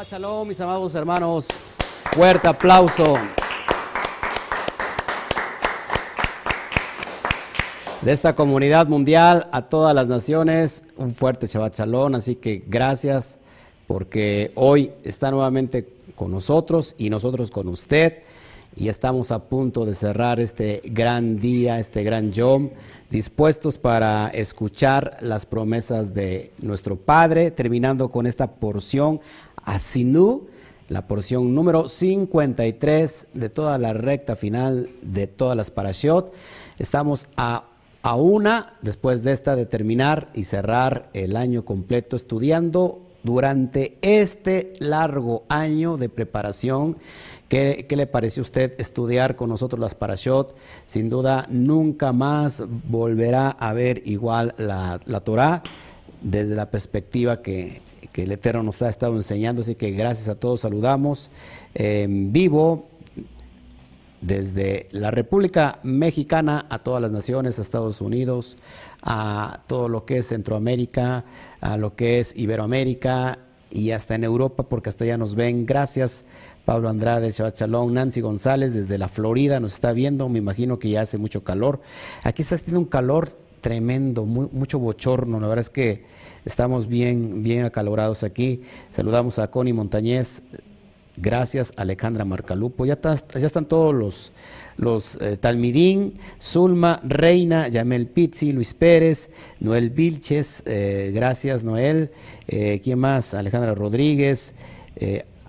Shabbat Shalom, mis amados hermanos. Fuerte aplauso. De esta comunidad mundial a todas las naciones, un fuerte Shabbat Shalom. Así que gracias porque hoy está nuevamente con nosotros y nosotros con usted. Y estamos a punto de cerrar este gran día, este gran Yom, dispuestos para escuchar las promesas de nuestro Padre, terminando con esta porción Asinú, la porción número 53 de toda la recta final de todas las parashot. Estamos a, a una, después de esta, de terminar y cerrar el año completo estudiando durante este largo año de preparación. ¿Qué, le pareció a usted estudiar con nosotros las parashot? Sin duda, nunca más volverá a ver igual la, la Torah desde la perspectiva que, que, el Eterno nos ha estado enseñando. Así que gracias a todos, saludamos en vivo desde la República Mexicana a todas las naciones, a Estados Unidos, a todo lo que es Centroamérica, a lo que es Iberoamérica y hasta en Europa, porque hasta allá nos ven. Gracias, Pablo Andrade, Shabbat Shalom, Nancy González desde la Florida nos está viendo, me imagino que ya hace mucho calor. Aquí está haciendo un calor tremendo, mucho bochorno, la verdad es que estamos bien, bien acalorados aquí. Saludamos a Connie Montañez, gracias Alejandra Marcalupo, ya, ya están todos los los eh, Talmidín, Zulma, Reina, Yamel Pizzi, Luis Pérez, Noel Vilches, eh, gracias Noel, eh, ¿quién más? Alejandra Rodríguez,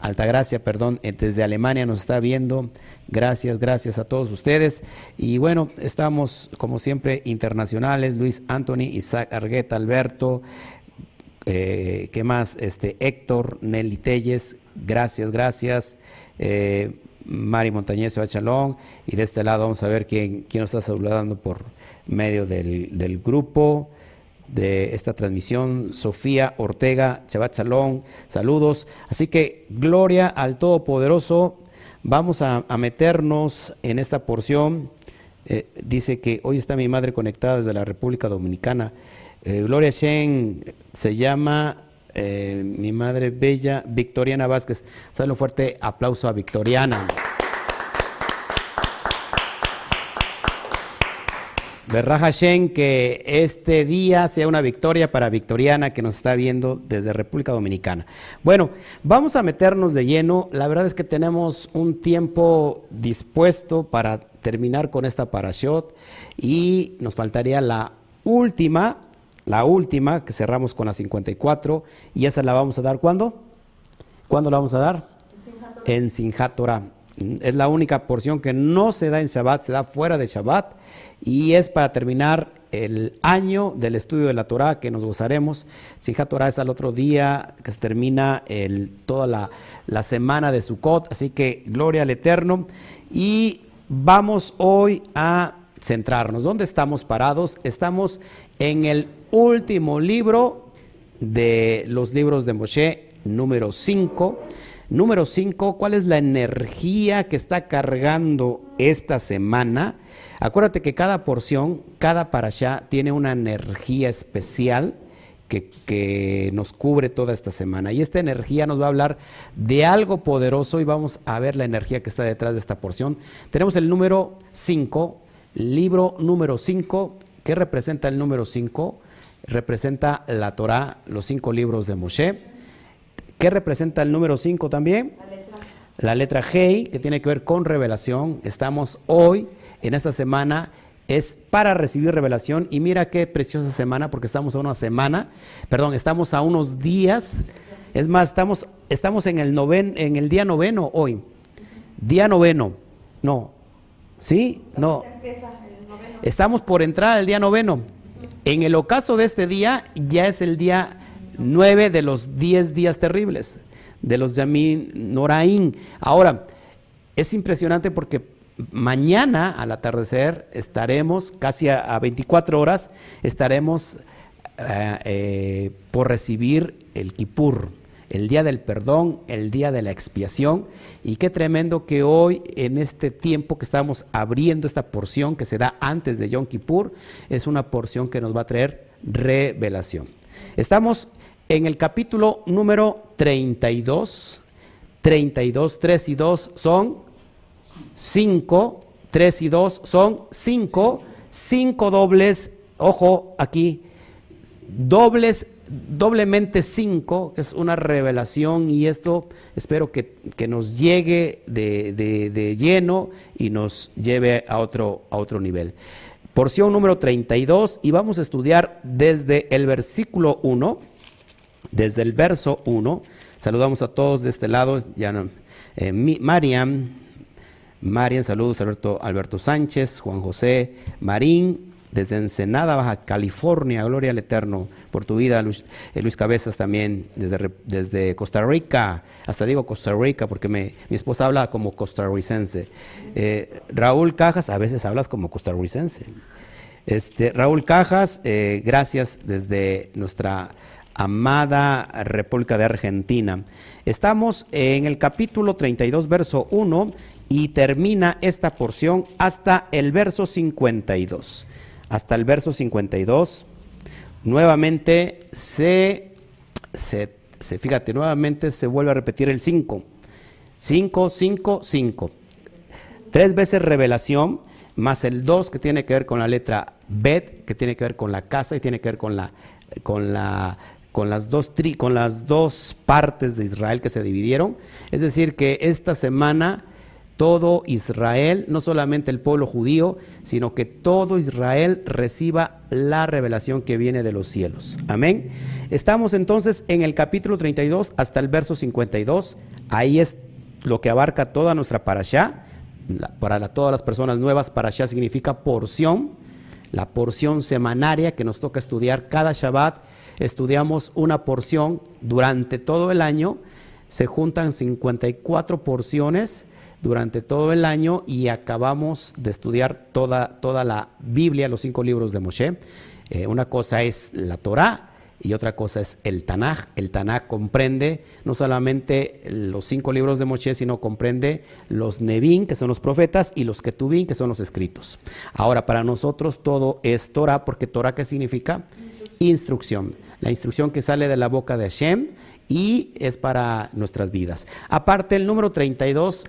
Altagracia, perdón, desde Alemania nos está viendo. Gracias, gracias a todos ustedes. Y bueno, estamos como siempre internacionales, Luis Anthony, Isaac Argueta, Alberto, ¿qué más? Este, Héctor, Nelly Telles, gracias, gracias. Mari Montañez Bachalón, y de este lado vamos a ver quién, quién nos está saludando por medio del, grupo de esta transmisión, Sofía Ortega, Chabat saludos. Así que gloria al Todopoderoso, vamos a, meternos en esta porción. Eh, dice que hoy está mi madre conectada desde la República Dominicana. Eh, gloria Shen se llama eh, mi madre bella, Victoriana Vázquez. Sale un fuerte aplauso a Victoriana. Verra Hashem, que este día sea una victoria para Victoriana que nos está viendo desde República Dominicana. Bueno, vamos a meternos de lleno. La verdad es que tenemos un tiempo dispuesto para terminar con esta parashot y nos faltaría la última la última, que cerramos con la 54, y esa la vamos a dar ¿cuándo? ¿Cuándo la vamos a dar? En Sinjat Torah. Es la única porción que no se da en Shabbat, se da fuera de Shabbat, y es para terminar el año del estudio de la Torah que nos gozaremos. Sinjat Torah es al otro día que se termina toda la, la semana de Sukkot, así que gloria al Eterno. Y vamos hoy a centrarnos. ¿Dónde estamos parados? Estamos en el último libro de los libros de Moshe, número 5. Número 5, ¿cuál es la energía que está cargando esta semana? Acuérdate que cada porción, cada parasha tiene una energía especial que, que, nos cubre toda esta semana. Y esta energía nos va a hablar de algo poderoso y vamos a ver la energía que está detrás de esta porción. Tenemos el número 5, libro número 5. ¿Qué representa el número 5? Representa la Torah, los cinco libros de Moshe. ¿Qué representa el número 5 también? La letra. Hei, que tiene que ver con revelación. Estamos hoy, en esta semana, es para recibir revelación. Y mira qué preciosa semana, porque estamos a una semana, perdón, estamos a unos días. Es más, estamos, estamos en, el noven, en el día noveno hoy. Día noveno. No. ¿Sí? No. Estamos por entrar al día noveno. En el ocaso de este día ya es el día 9 de los 10 días terribles, de los Yamin Noraín. Ahora, es impresionante porque mañana al atardecer estaremos, casi a, 24 horas, estaremos eh, eh, por recibir el Kippur el día del perdón, el día de la expiación. Y qué tremendo que hoy, en este tiempo que estamos abriendo esta porción que se da antes de Yom Kippur, es una porción que nos va a traer revelación. Estamos en el capítulo número 32, 32, 3 y 2 son 5, 3 y 2 son 5, 5 dobles, ojo aquí, dobles, doblemente 5, es una revelación y esto espero que, nos llegue de, de, lleno y nos lleve a otro, a otro nivel. Porción número 32 y vamos a estudiar desde el versículo 1, desde el verso 1. Saludamos a todos de este lado, ya eh, Mariam, Marian, saludos Alberto, Alberto Sánchez, Juan José, Marín, desde Ensenada, Baja California, gloria al Eterno por tu vida, Luis, eh, Cabezas también, desde, desde, Costa Rica, hasta digo Costa Rica porque mi esposa habla como costarricense. Eh, Raúl Cajas, a veces hablas como costarricense. Este, Raúl Cajas, eh, gracias desde nuestra amada República de Argentina. Estamos en el capítulo 32, verso 1 y termina esta porción hasta el verso 52. Hasta el verso 52, nuevamente se, se, fíjate, nuevamente se vuelve a repetir el 5. 5, 5, 5. Tres veces revelación, más el 2 que tiene que ver con la letra Bet, que tiene que ver con la casa y tiene que ver con la, con la con las dos tri, con las dos partes de Israel que se dividieron. Es decir, que esta semana todo Israel, no solamente el pueblo judío, sino que todo Israel reciba la revelación que viene de los cielos. Amén. Estamos entonces en el capítulo 32 hasta el verso 52. Ahí es lo que abarca toda nuestra parashá. Para todas las personas nuevas, parashá significa porción, la porción semanaria que nos toca estudiar cada Shabbat. Estudiamos una porción durante todo el año. Se juntan 54 porciones durante todo el año y acabamos de estudiar toda, toda la Biblia, los cinco libros de Moshe. Eh, una cosa es la Torah y otra cosa es el Tanaj. El Tanaj comprende no solamente los cinco libros de Moshe, sino comprende los Nevin, que son los profetas, y los Ketubin, que son los escritos. Ahora, para nosotros todo es Torah, porque Torah, ¿qué significa? Instrucción. La instrucción que sale de la boca de Hashem y es para nuestras vidas. Aparte, el número 32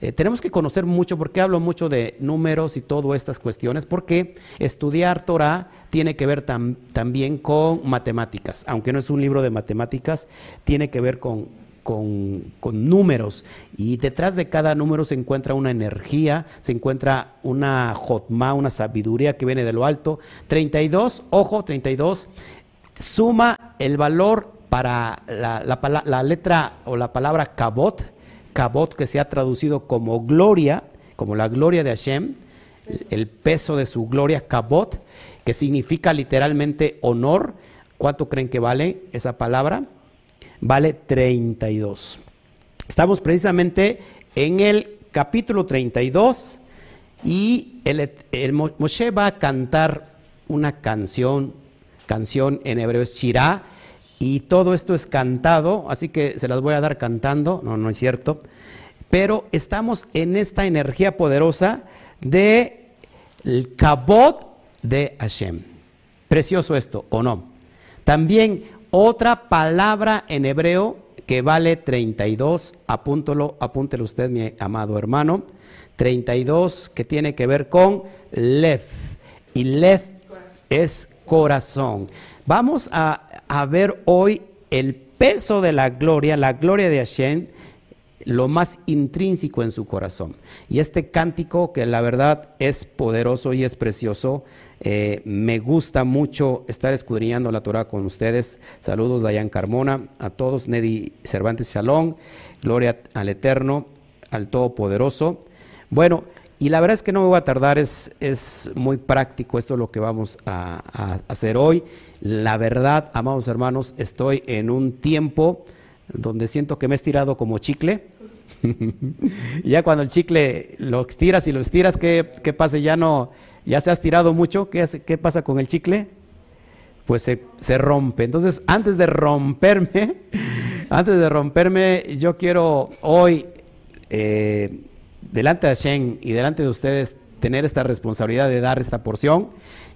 eh, tenemos que conocer mucho, porque hablo mucho de números y todas estas cuestiones, porque estudiar Torah tiene que ver también con matemáticas, aunque no es un libro de matemáticas, tiene que ver con, números y detrás de cada número se encuentra una energía, se encuentra una jotma, una sabiduría que viene de lo alto. 32, ojo, 32, suma el valor para la, la letra o la palabra kabot, Kabot, que se ha traducido como gloria, como la gloria de Hashem, el peso de su gloria, Kabot, que significa literalmente honor. ¿Cuánto creen que vale esa palabra? Vale 32. Estamos precisamente en el capítulo 32 y el, el Moshe va a cantar una canción, canción en hebreo es Shirah, y todo esto es cantado, así que se las voy a dar cantando, no, no es cierto, pero estamos en esta energía poderosa de el kabot de Hashem. Precioso esto, ¿o no? También otra palabra en hebreo que vale 32, apúntelo, apúntelo usted, mi amado hermano, 32 que tiene que ver con lev, y lev es corazón. Vamos a a ver hoy el peso de la gloria, la gloria de Hashem, lo más intrínseco en su corazón. Y este cántico, que la verdad es poderoso y es precioso, eh, me gusta mucho estar escudriñando la Torah con ustedes. Saludos, Dayan Carmona, a todos, Nedi Cervantes Shalom, gloria al Eterno, al Todopoderoso. Bueno, y la verdad es que no me voy a tardar, es, es muy práctico esto lo que vamos a, hacer hoy. La verdad, amados hermanos, estoy en un tiempo donde siento que me he estirado como chicle. ya cuando el chicle lo estiras y lo estiras, ¿qué, qué pasa? Ya no, ya se ha estirado mucho, ¿qué, qué pasa con el chicle? Pues se, se, rompe. Entonces, antes de romperme, antes de romperme, yo quiero hoy eh, delante de Hashem y delante de ustedes tener esta responsabilidad de dar esta porción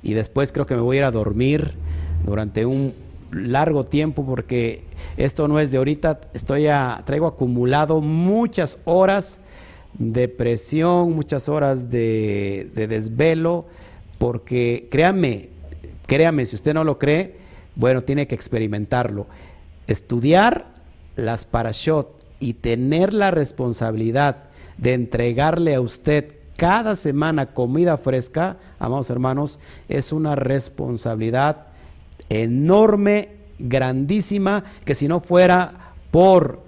y después creo que me voy a ir a dormir durante un largo tiempo porque esto no es de ahorita, estoy a, traigo acumulado muchas horas de presión, muchas horas de, de desvelo, porque créame, créame, si usted no lo cree, bueno, tiene que experimentarlo. Estudiar las parashot y tener la responsabilidad de entregarle a usted cada semana comida fresca, amados hermanos, es una responsabilidad enorme, grandísima, que si no fuera por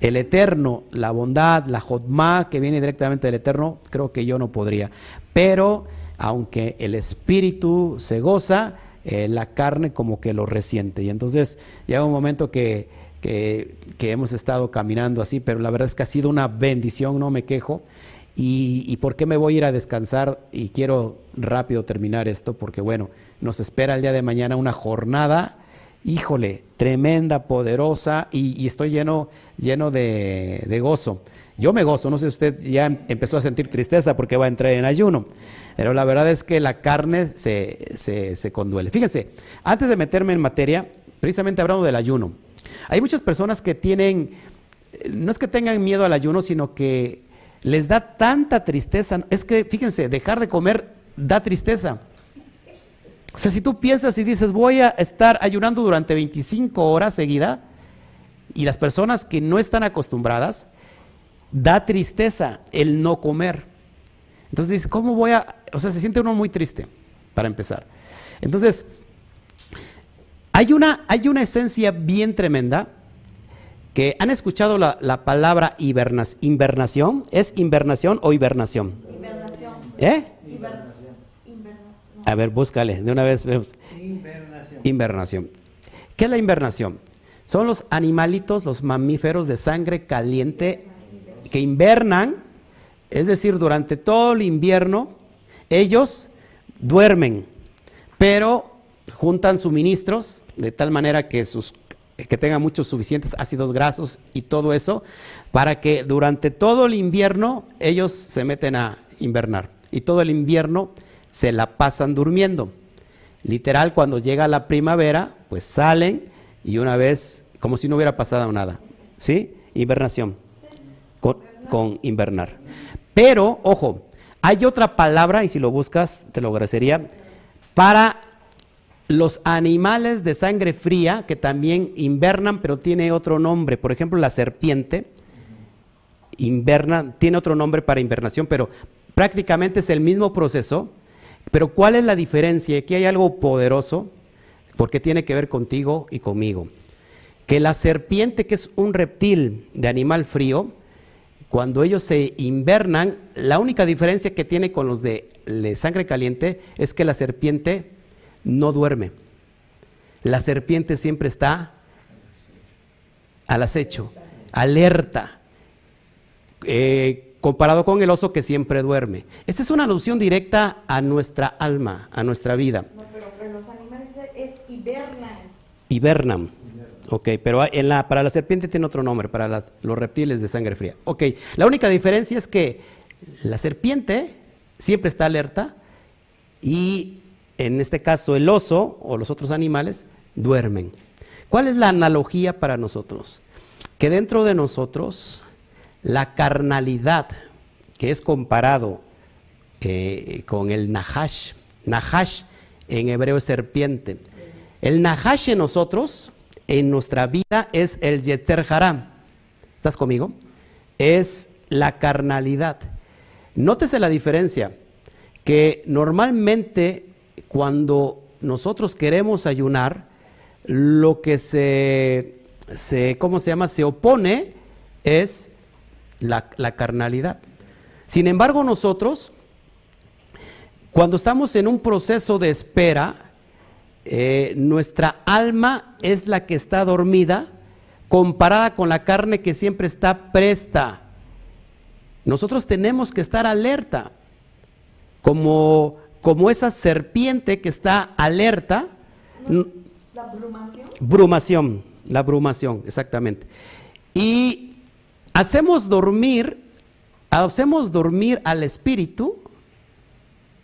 el Eterno, la bondad, la jodma que viene directamente del Eterno, creo que yo no podría. Pero aunque el espíritu se goza, eh, la carne como que lo resiente. Y entonces llega un momento que, que, hemos estado caminando así, pero la verdad es que ha sido una bendición, no me quejo. Y, y, por qué me voy a ir a descansar y quiero rápido terminar esto, porque bueno, nos espera el día de mañana una jornada, híjole, tremenda, poderosa y, estoy lleno, lleno de, gozo. Yo me gozo, no sé si usted ya empezó a sentir tristeza porque va a entrar en ayuno, pero la verdad es que la carne se, se, se conduele. Fíjense, antes de meterme en materia, precisamente hablando del ayuno, hay muchas personas que tienen, no es que tengan miedo al ayuno, sino que les da tanta tristeza. Es que, fíjense, dejar de comer da tristeza. O sea, si tú piensas y dices, voy a estar ayunando durante 25 horas seguida, y las personas que no están acostumbradas, da tristeza el no comer. Entonces dices, ¿cómo voy a...? O sea, se siente uno muy triste, para empezar. Entonces, hay una, hay una esencia bien tremenda que han escuchado la, palabra invernación. ¿Es invernación o hibernación? Invernación. ¿Eh? A ver, búscale, de una vez vemos. Invernación. Invernación. ¿Qué es la invernación? Son los animalitos, los mamíferos de sangre caliente que invernan, es decir, durante todo el invierno, ellos duermen, pero juntan suministros de tal manera que sus que tengan muchos suficientes ácidos grasos y todo eso, para que durante todo el invierno ellos se meten a invernar. Y todo el invierno se la pasan durmiendo. Literal, cuando llega la primavera, pues salen y una vez, como si no hubiera pasado nada. ¿Sí? Invernación. Con, invernar. Pero, ojo, hay otra palabra, y si lo buscas, te lo agradecería, para los animales de sangre fría que también invernan, pero tiene otro nombre. Por ejemplo, la serpiente inverna, tiene otro nombre para invernación, pero prácticamente es el mismo proceso pero ¿cuál es la diferencia? Aquí hay algo poderoso, porque tiene que ver contigo y conmigo. Que la serpiente, que es un reptil de animal frío, cuando ellos se invernan, la única diferencia que tiene con los de, sangre caliente es que la serpiente no duerme. La serpiente siempre está al acecho, alerta. Eh, comparado con el oso que siempre duerme. Esta es una alusión directa a nuestra alma, a nuestra vida. No, pero, los animales es hibernan. Hibernan. Ok, pero en la, para la serpiente tiene otro nombre, para los reptiles de sangre fría. Ok, la única diferencia es que la serpiente siempre está alerta y en este caso el oso o los otros animales duermen. ¿Cuál es la analogía para nosotros? Que dentro de nosotros la carnalidad, que es comparado eh, con el Nahash, Nahash en hebreo es serpiente. El Nahash en nosotros, en nuestra vida, es el Yeter Haram. ¿Estás conmigo? Es la carnalidad. Nótese la diferencia, que normalmente cuando nosotros queremos ayunar, lo que se, se ¿cómo se llama? Se opone es la, carnalidad. Sin embargo, nosotros, cuando estamos en un proceso de espera, eh, nuestra alma es la que está dormida comparada con la carne que siempre está presta. Nosotros tenemos que estar alerta, como, como esa serpiente que está alerta. ¿La brumación? Brumación, la brumación, exactamente. Y hacemos dormir, hacemos dormir al espíritu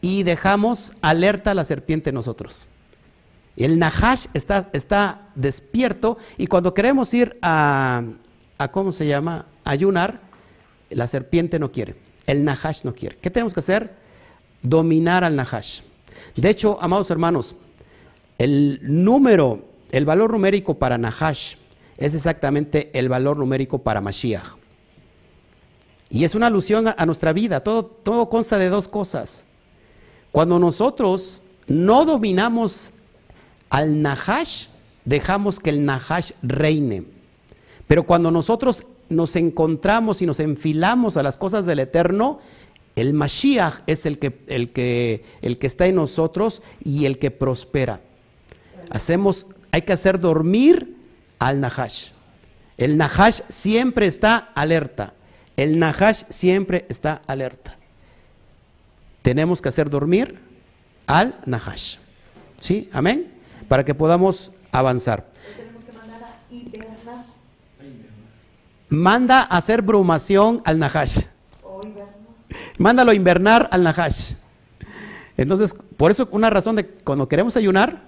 y dejamos alerta a la serpiente nosotros. El Nahash está, está despierto y cuando queremos ir a, a, ¿cómo se llama? Ayunar, la serpiente no quiere, el Nahash no quiere. ¿Qué tenemos que hacer? Dominar al Nahash. De hecho, amados hermanos, el número, el valor numérico para Nahash es exactamente el valor numérico para Mashiach. Y es una alusión a, nuestra vida. Todo, todo consta de dos cosas. Cuando nosotros no dominamos al Nahash, dejamos que el Nahash reine. Pero cuando nosotros nos encontramos y nos enfilamos a las cosas del Eterno, el Mashiach es el que, el que, el que está en nosotros y el que prospera. Hacemos, hay que hacer dormir al Nahash. El Nahash siempre está alerta. El Nahash siempre está alerta. Tenemos que hacer dormir al Nahash. ¿Sí? Amén. Para que podamos avanzar. Tenemos que mandar a hibernar. Manda a hacer brumación al Nahash. Mándalo a invernar al Nahash. Entonces, por eso una razón de cuando queremos ayunar,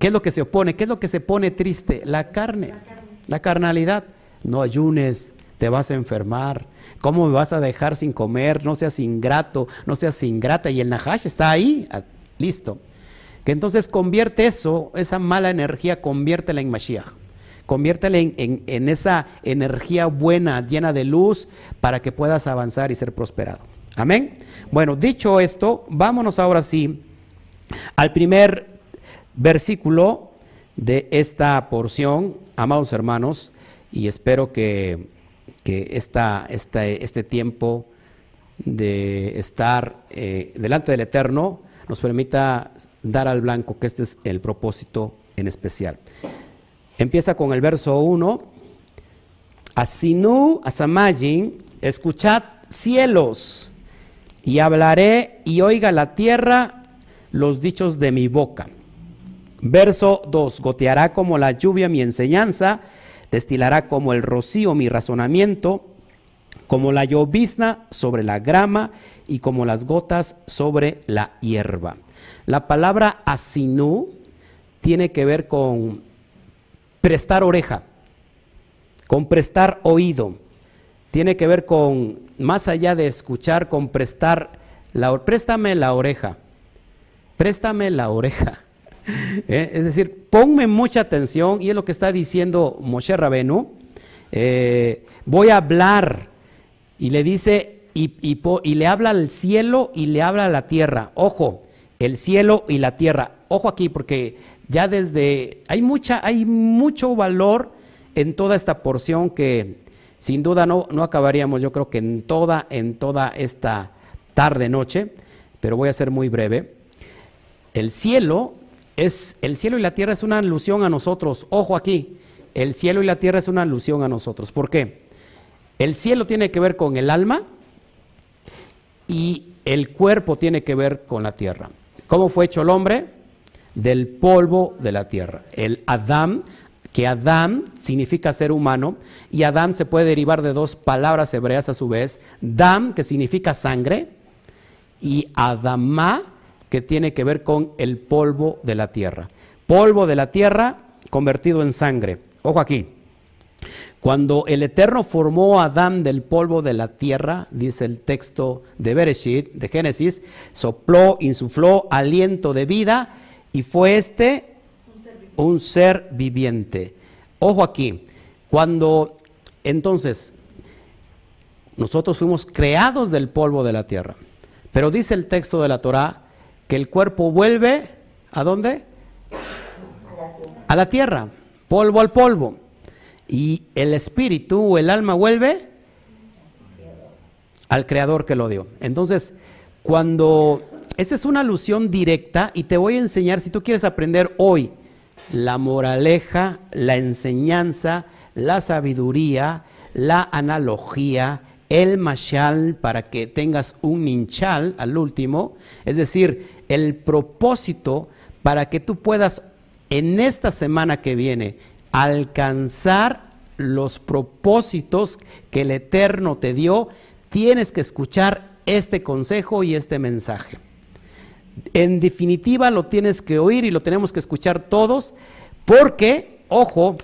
¿qué es lo que se opone? ¿Qué es lo que se pone triste? La carne, la, carne. la carnalidad. No ayunes, te vas a enfermar. ¿Cómo me vas a dejar sin comer? No seas ingrato, no seas ingrata. Y el Nahash está ahí, ah, listo. Que entonces convierte eso, esa mala energía, conviértela en Mashiach. Conviértela en, en, esa energía buena, llena de luz, para que puedas avanzar y ser prosperado. Amén. Bueno, dicho esto, vámonos ahora sí al primer versículo de esta porción, amados hermanos, y espero que este tiempo de estar eh, delante del Eterno nos permita dar al blanco, que este es el propósito en especial. Empieza con el verso 1. Asinu asamayin, escuchad cielos, y hablaré y oiga la tierra los dichos de mi boca. Verso 2. Goteará como la lluvia mi enseñanza destilará como el rocío mi razonamiento, como la llovizna sobre la grama y como las gotas sobre la hierba. La palabra asinú tiene que ver con prestar oreja, con prestar oído. Tiene que ver con, más allá de escuchar, con prestar la préstame la oreja. Préstame la oreja. ¿Eh? Es decir, ponme mucha atención, y es lo que está diciendo Moshe Rabenu. Eh, voy a hablar, y le dice, y, y, le habla al cielo y le habla a la tierra. Ojo, el cielo y la tierra. Ojo aquí, porque ya desde. Hay, mucha, hay mucho valor en toda esta porción que sin duda no, no acabaríamos, yo creo que en toda, en toda esta tarde, noche, pero voy a ser muy breve. El cielo es el cielo y la tierra es una alusión a nosotros. Ojo aquí, el cielo y la tierra es una alusión a nosotros. ¿Por qué? El cielo tiene que ver con el alma y el cuerpo tiene que ver con la tierra. ¿Cómo fue hecho el hombre? Del polvo de la tierra. El Adán, que Adán significa ser humano, y Adán se puede derivar de dos palabras hebreas a su vez. Dam, que significa sangre, y Adamá, que tiene que ver con el polvo de la tierra. Polvo de la tierra convertido en sangre. Ojo aquí. Cuando el Eterno formó a Adán del polvo de la tierra, dice el texto de Bereshit, de Génesis, sopló, insufló aliento de vida y fue este un ser viviente. Ojo aquí, cuando entonces nosotros fuimos creados del polvo de la tierra, pero dice el texto de la Torá que el cuerpo vuelve a dónde? A la tierra, polvo al polvo. Y el espíritu o el alma vuelve al creador que lo dio. Entonces, cuando esta es una alusión directa y te voy a enseñar, si tú quieres aprender hoy la moraleja, la enseñanza, la sabiduría, la analogía, el mashal para que tengas un ninchal al último, es decir, el propósito para que tú puedas en esta semana que viene alcanzar los propósitos que el Eterno te dio, tienes que escuchar este consejo y este mensaje. en definitiva lo tienes que oír y lo tenemos que escuchar todos, porque, ojo,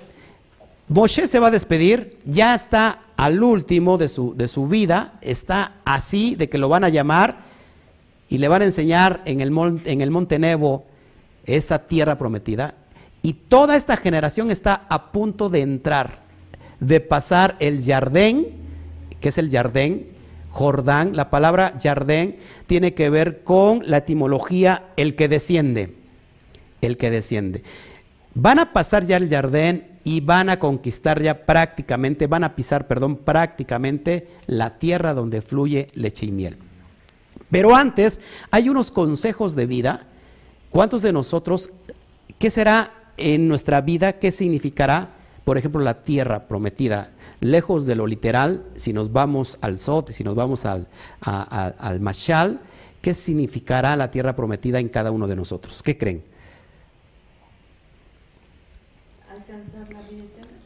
Moshe se va a despedir, ya está al último de su, de su vida, está así de que lo van a llamar y le van a enseñar en el, en el monte Nebo esa tierra prometida. Y toda esta generación está a punto de entrar, de pasar el Jardén, que es el Jardén, Jordán. La palabra Jardén tiene que ver con la etimología el que desciende, el que desciende. Van a pasar ya el Jardén y van a conquistar ya prácticamente, van a pisar, perdón, prácticamente la tierra donde fluye leche y miel. Pero antes hay unos consejos de vida. ¿Cuántos de nosotros, qué será en nuestra vida, qué significará, por ejemplo, la tierra prometida? Lejos de lo literal, si nos vamos al Sot, si nos vamos al, al Mashal, ¿qué significará la tierra prometida en cada uno de nosotros? ¿Qué creen? Alcanzar la vida eterna.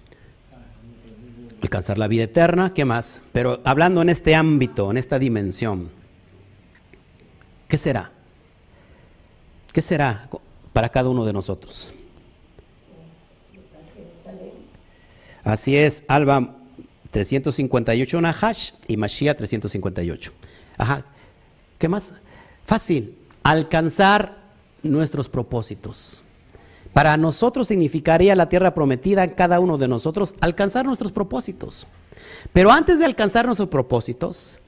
Alcanzar la vida eterna, ¿qué más? Pero hablando en este ámbito, en esta dimensión. ¿Qué será? ¿Qué será para cada uno de nosotros? Así es, Alba 358 Nahash y Mashiach 358. Ajá. ¿Qué más? Fácil, alcanzar nuestros propósitos. Para nosotros significaría la tierra prometida en cada uno de nosotros alcanzar nuestros propósitos. Pero antes de alcanzar nuestros propósitos,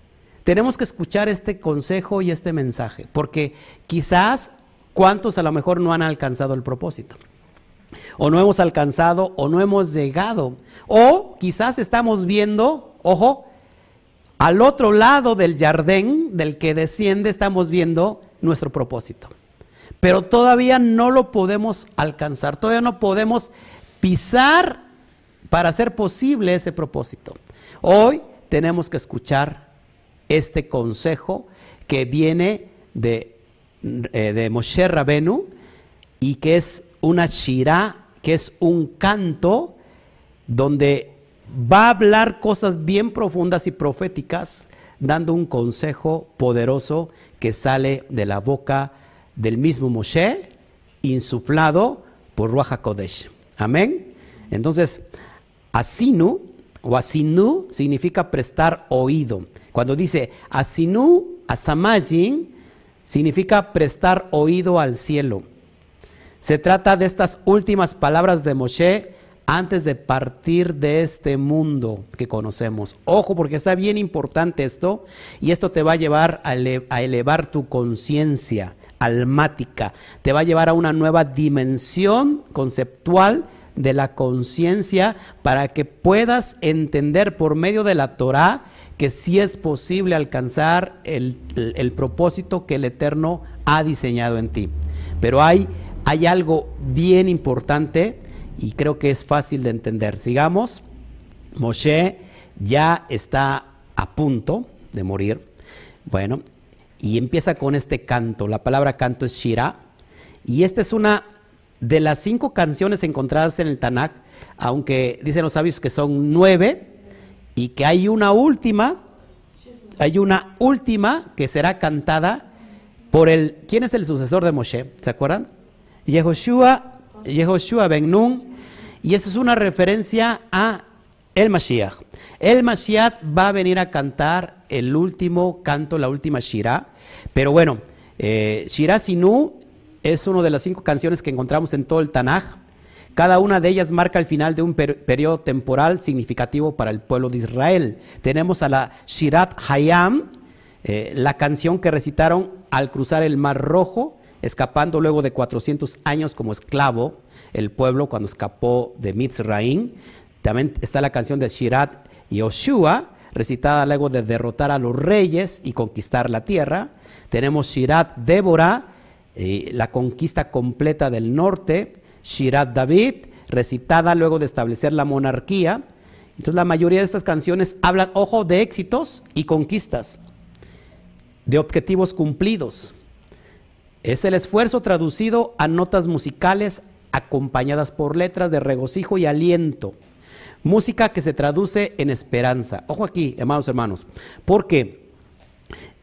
tenemos que escuchar este consejo y este mensaje, porque quizás cuántos a lo mejor no han alcanzado el propósito, o no hemos alcanzado, o no hemos llegado, o quizás estamos viendo, ojo, al otro lado del jardín del que desciende estamos viendo nuestro propósito. Pero todavía no lo podemos alcanzar, todavía no podemos pisar para hacer posible ese propósito. Hoy tenemos que escuchar este consejo que viene de, eh, de Moshe Rabenu y que es una shirá, que es un canto donde va a hablar cosas bien profundas y proféticas, dando un consejo poderoso que sale de la boca del mismo Moshe, insuflado por Ruach Kodesh. Amén. Entonces, asinu o asinu significa prestar oído. Cuando dice asinu asamajin, significa prestar oído al cielo. Se trata de estas últimas palabras de Moshe antes de partir de este mundo que conocemos. Ojo, porque está bien importante esto y esto te va a llevar a, elevar tu conciencia almática, te va a llevar a una nueva dimensión conceptual de la conciencia para que puedas entender por medio de la Torah que sí es posible alcanzar el, propósito que el Eterno ha diseñado en ti. Pero hay, hay algo bien importante y creo que es fácil de entender. Sigamos, Moshe ya está a punto de morir. Bueno, y empieza con este canto. La palabra canto es Shira. Y esta es una de las cinco canciones encontradas en el Tanakh, aunque dicen los sabios que son nueve, y que hay una última, hay una última que será cantada por el, ¿quién es el sucesor de Moshe? ¿Se acuerdan? Yehoshua, Yehoshua Ben Nun, y eso es una referencia a el Mashiach. El Mashiach va a venir a cantar el último canto, la última Shirah, pero bueno, eh, Shirah Sinu es una de las cinco canciones que encontramos en todo el Tanaj. Cada una de ellas marca el final de un periodo temporal significativo para el pueblo de Israel. Tenemos a la Shirat Hayam, eh, la canción que recitaron al cruzar el Mar Rojo, escapando luego de 400 años como esclavo, el pueblo cuando escapó de Mitzraim. También está la canción de Shirat Yoshua, recitada luego de derrotar a los reyes y conquistar la tierra. Tenemos Shirat Débora, eh, la conquista completa del norte. Shirat David, recitada luego de establecer la monarquía. Entonces la mayoría de estas canciones hablan, ojo, de éxitos y conquistas, de objetivos cumplidos. Es el esfuerzo traducido a notas musicales acompañadas por letras de regocijo y aliento. Música que se traduce en esperanza. Ojo aquí, amados hermanos, porque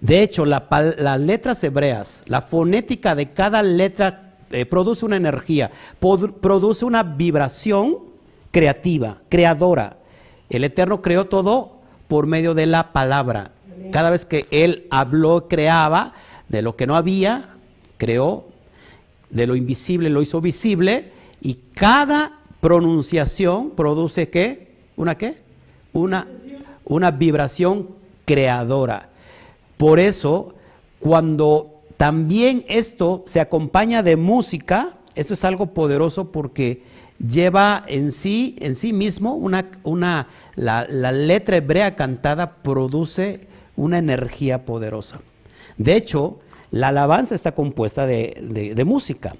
De hecho, la las letras hebreas, la fonética de cada letra eh, produce una energía, produce una vibración creativa, creadora. El Eterno creó todo por medio de la palabra. Cada vez que Él habló, creaba, de lo que no había, creó, de lo invisible lo hizo visible, y cada pronunciación produce qué? ¿Una qué? Una, una vibración creadora. Por eso, cuando también esto se acompaña de música, esto es algo poderoso porque lleva en sí, en sí mismo, una, una, la, la letra hebrea cantada produce una energía poderosa. De hecho, la alabanza está compuesta de, de- de música.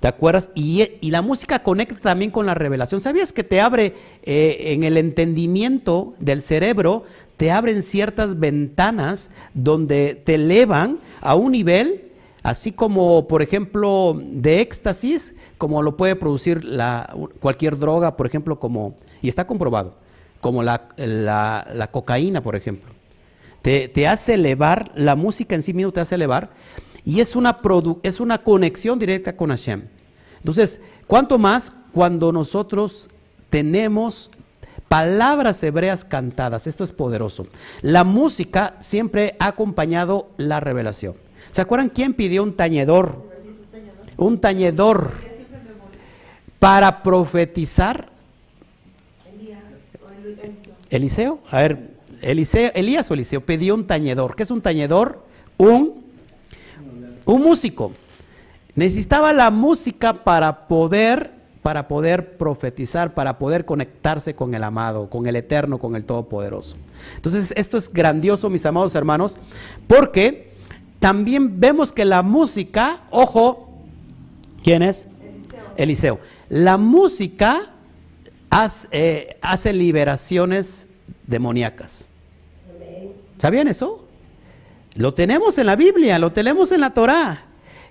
¿Te acuerdas? Y, la música conecta también con la revelación. ¿Sabías que te abre eh, en el entendimiento del cerebro, te abren ciertas ventanas donde te elevan a un nivel, así como, por ejemplo, de éxtasis, como lo puede producir la, cualquier droga, por ejemplo, como, y está comprobado, como la, la- la cocaína, por ejemplo. Te, te hace elevar, la música en sí mismo te hace elevar, y es una, es una conexión directa con Hashem. Entonces, ¿cuánto más cuando nosotros tenemos palabras hebreas cantadas? Esto es poderoso. La música siempre ha acompañado la revelación. ¿Se acuerdan quién pidió un tañedor? Un tañedor para profetizar. Eliseo, a ver, Eliseo, Elías o Eliseo pidió un tañedor. ¿Qué es un tañedor? Un, un músico. Necesitaba la música para poder, para poder profetizar, para poder conectarse con el amado, con el eterno, con el todopoderoso. Entonces, esto es grandioso, mis amados hermanos, porque también vemos que la música, ojo, ¿quién es? Eliseo. La música hace, eh, hace liberaciones demoníacas. ¿Sabían eso? Lo tenemos en la Biblia, lo tenemos en la Torá.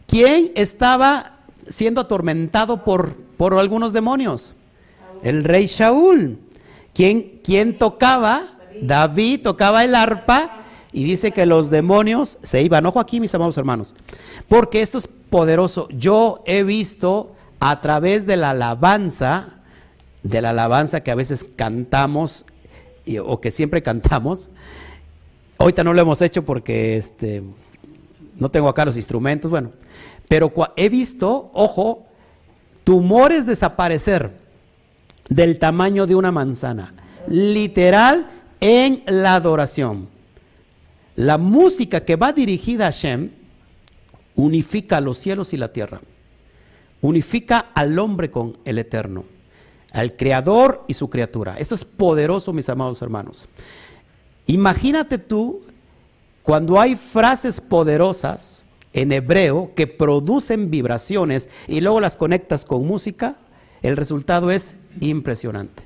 ¿Quién estaba siendo atormentado por, por algunos demonios? El rey Shaul. ¿Quién, quién tocaba? David tocaba el arpa y dice que los demonios se iban. Ojo aquí, mis amados hermanos, porque esto es poderoso. Yo he visto a través de la alabanza, de la alabanza que a veces cantamos o que siempre cantamos. Ahorita no lo hemos hecho porque este, no tengo acá los instrumentos, bueno, pero he visto, ojo, tumores desaparecer del tamaño de una manzana, literal en la adoración. La música que va dirigida a Shem unifica los cielos y la tierra, unifica al hombre con el eterno, al creador y su criatura. Esto es poderoso, mis amados hermanos. Imagínate tú cuando hay frases poderosas en hebreo que producen vibraciones y luego las conectas con música, el resultado es impresionante.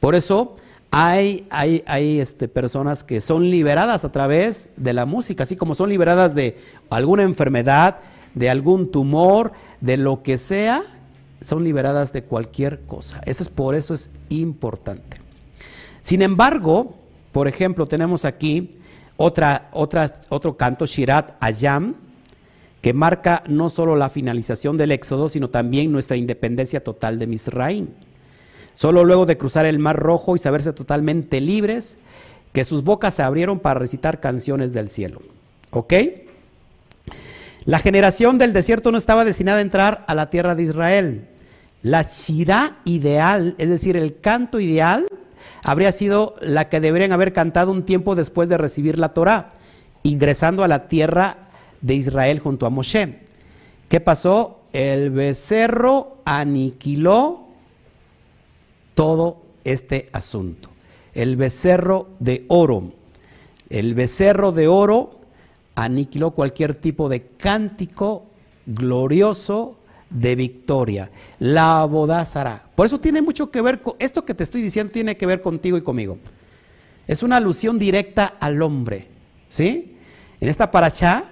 Por eso hay, hay, hay este, personas que son liberadas a través de la música, así como son liberadas de alguna enfermedad, de algún tumor, de lo que sea, son liberadas de cualquier cosa. Eso es por eso es importante. Sin embargo, por ejemplo, tenemos aquí otra, otro canto, Shirat Ayam, que marca no solo la finalización del Éxodo, sino también nuestra independencia total de Misraim. Solo luego de cruzar el Mar Rojo y saberse totalmente libres, que sus bocas se abrieron para recitar canciones del cielo. ¿Ok? La generación del desierto no estaba destinada a entrar a la tierra de Israel. La shirá ideal, es decir, el canto ideal, habría sido la que deberían haber cantado un tiempo después de recibir la Torá, ingresando a la tierra de Israel junto a Moshe. ¿Qué pasó? El becerro aniquiló todo este asunto. El becerro de oro. El becerro de oro aniquiló cualquier tipo de cántico glorioso de victoria. La abodazará. Por eso tiene mucho que ver con esto que te estoy diciendo tiene que ver contigo y conmigo. Es una alusión directa al hombre, ¿sí? En esta paracha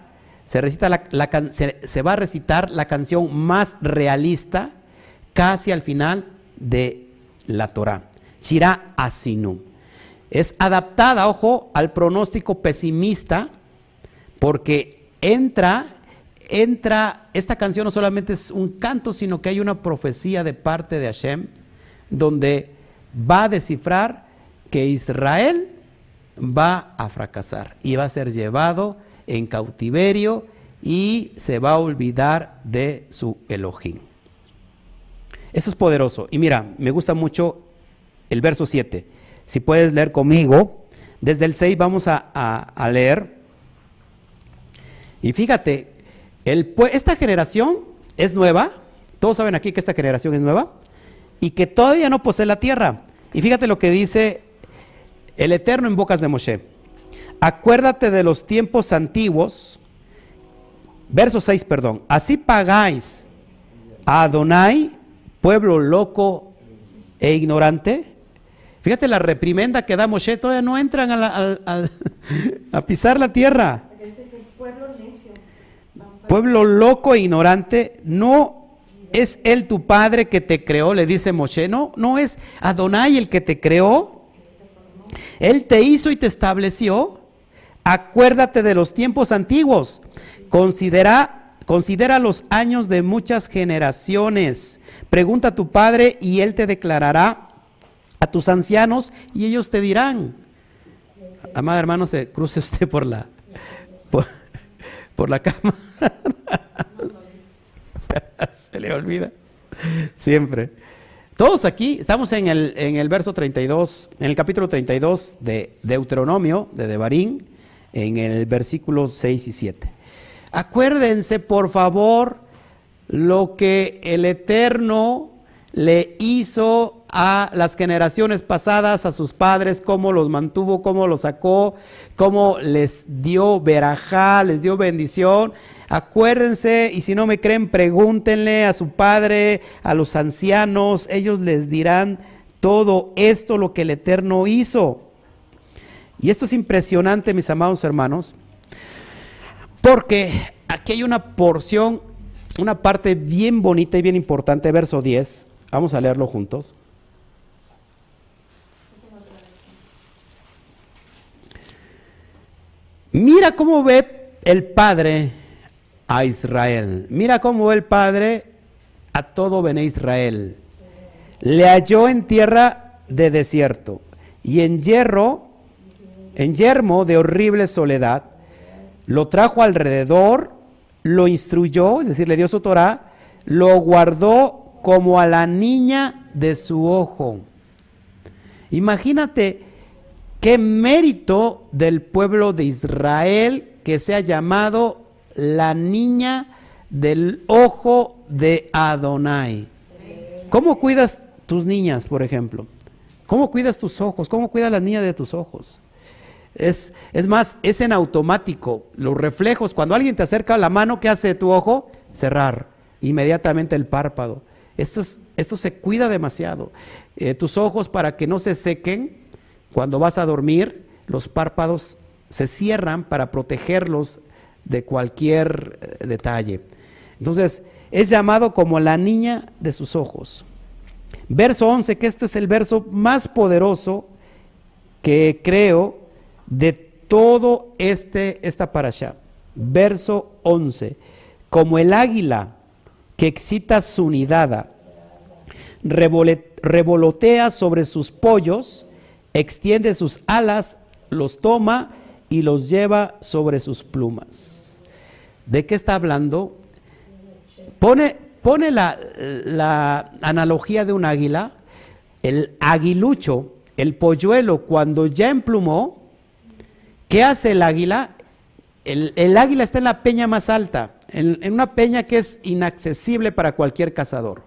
se recita la, se, va a recitar la canción más realista casi al final de la Torah. Shira Asinu. Es adaptada, ojo, al pronóstico pesimista porque entra, entra, esta canción no solamente es un canto, sino que hay una profecía de parte de Hashem, donde va a descifrar que Israel va a fracasar y va a ser llevado en cautiverio y se va a olvidar de su Elohim. Eso es poderoso. Y mira, me gusta mucho el verso 7. Si puedes leer conmigo, desde el 6 vamos a, leer. Y fíjate, esta generación es nueva. Todos saben aquí que esta generación es nueva. Y que todavía no posee la tierra. Y fíjate lo que dice el Eterno en bocas de Moshe. Acuérdate de los tiempos antiguos. Verso 6, perdón. Así pagáis a Adonai, pueblo loco e ignorante. Fíjate la reprimenda que da Moshe, todavía no entran a, pisar la tierra. Pueblo loco e ignorante, no es él tu padre que te creó, le dice Moshe, no, no es Adonai el que te creó. Él te hizo y te estableció. Acuérdate de los tiempos antiguos. Considera, considera los años de muchas generaciones. Pregunta a tu padre y él te declarará a tus ancianos y ellos te dirán. Amada hermano, se cruce usted por la por, la cama. se le olvida. Siempre. Todos aquí estamos en el, en el verso 32, en el capítulo 32 de Deuteronomio, de Devarín, en el versículo 6 y 7. Acuérdense, por favor, lo que el Eterno le hizo a las generaciones pasadas, a sus padres, cómo los mantuvo, cómo los sacó, cómo les dio verajá, les dio bendición. Acuérdense, y si no me creen, pregúntenle a su padre, a los ancianos, ellos les dirán todo esto lo que el Eterno hizo. Y esto es impresionante, mis amados hermanos, porque aquí hay una porción, una parte bien bonita y bien importante, verso 10. Vamos a leerlo juntos. Mira cómo ve el Padre a Israel. Mira cómo ve el Padre a todo Bené Israel. Le halló en tierra de desierto y en hierro, en yermo de horrible soledad. Lo trajo alrededor, lo instruyó, es decir, le dio su Torah, lo guardó como a la niña de su ojo. Imagínate qué mérito del pueblo de Israel que sea llamado la niña del ojo de Adonai. ¿Cómo cuidas tus niñas, por ejemplo? ¿Cómo cuidas tus ojos? ¿Cómo cuidas la niña de tus ojos? Es, es más, es en automático. Los reflejos, cuando alguien te acerca la mano, ¿qué hace tu ojo? Cerrar inmediatamente el párpado. Esto, esto se cuida demasiado. Eh, tus ojos para que no se sequen, cuando vas a dormir, los párpados se cierran para protegerlos de cualquier eh, detalle. Entonces, es llamado como la niña de sus ojos. Verso 11, que este es el verso más poderoso que creo de todo este esta parasha. Verso 11, como el águila que excita su nidada, revolotea sobre sus pollos, extiende sus alas, los toma y los lleva sobre sus plumas. ¿De qué está hablando? Pone, la, analogía de un águila, el aguilucho, el polluelo, cuando ya emplumó, ¿qué hace el águila? El, águila está en la peña más alta, en una peña que es inaccesible para cualquier cazador.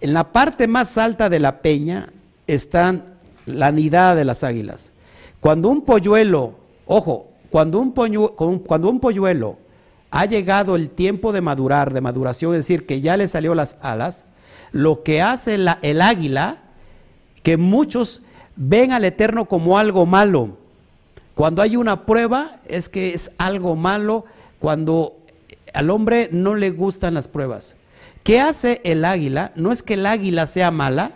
En la parte más alta de la peña están la nidada de las águilas. Cuando un polluelo Ojo, cuando un, cuando un polluelo ha llegado el tiempo de madurar, de maduración, es decir, que ya le salió las alas, lo que hace el águila, que muchos ven al Eterno como algo malo. Cuando hay una prueba es que es algo malo, cuando al hombre no le gustan las pruebas. ¿Qué hace el águila? No es que el águila sea mala,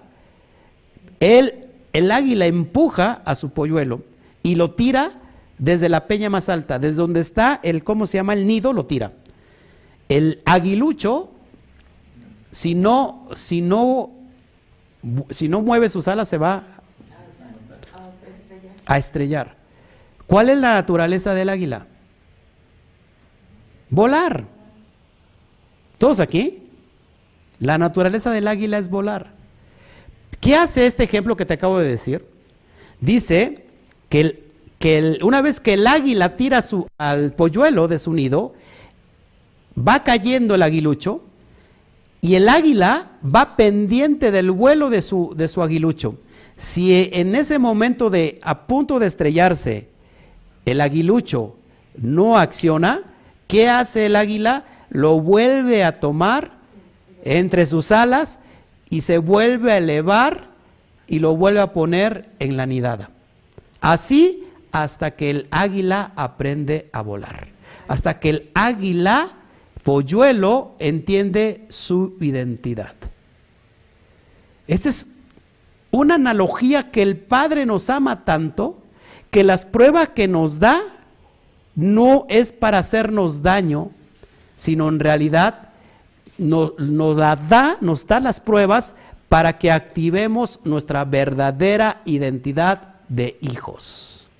él, el águila empuja a su polluelo y lo tira desde la peña más alta, desde donde está el, ¿cómo se llama? El nido, lo tira. El aguilucho, si no, si no, si no mueve sus alas, se va a estrellar. ¿Cuál es la naturaleza del águila? Volar. ¿Todos aquí? La naturaleza del águila es volar. ¿Qué hace este ejemplo que te acabo de decir? Dice que, una vez que el águila tira su, al polluelo de su nido, va cayendo el aguilucho y el águila va pendiente del vuelo de su, de su aguilucho. Si en ese momento de a punto de estrellarse el aguilucho no acciona, ¿qué hace el águila? Lo vuelve a tomar entre sus alas y se vuelve a elevar y lo vuelve a poner en la nidada. Así hasta que el águila aprende a volar. Hasta que el águila polluelo entiende su identidad. Esta es una analogía que el Padre nos ama tanto que las pruebas que nos da no es para hacernos daño, sino en realidad nos, da, nos da las pruebas para que activemos nuestra verdadera identidad de hijos.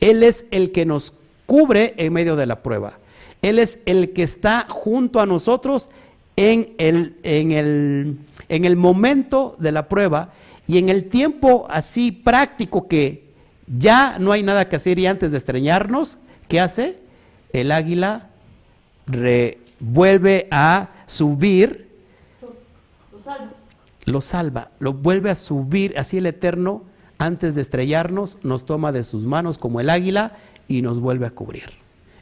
Él es el que nos cubre en medio de la prueba. Él es el que está junto a nosotros en el, en el, en el momento de la prueba y en el tiempo así práctico que ya no hay nada que hacer y antes de estreñarnos, ¿qué hace? El águila vuelve a subir, lo salva. lo salva, lo vuelve a subir, así el Eterno, antes de estrellarnos, nos toma de sus manos como el águila y nos vuelve a cubrir.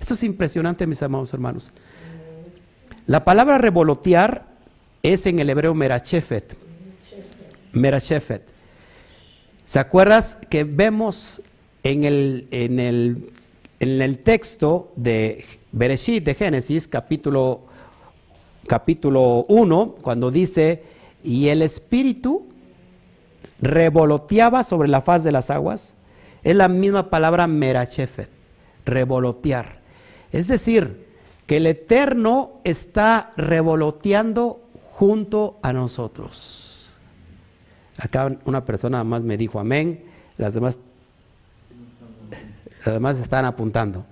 Esto es impresionante, mis amados hermanos. La palabra revolotear es en el hebreo merachefet. Merachefet. ¿Se acuerdas que vemos en el, en el, en el texto de Bereshit, de Génesis, capítulo, capítulo 1, cuando dice, y el espíritu revoloteaba sobre la faz de las aguas? Es la misma palabra merachefet, revolotear. Es decir, que el Eterno está revoloteando junto a nosotros. Acá una persona más me dijo amén, las demás, las demás están apuntando.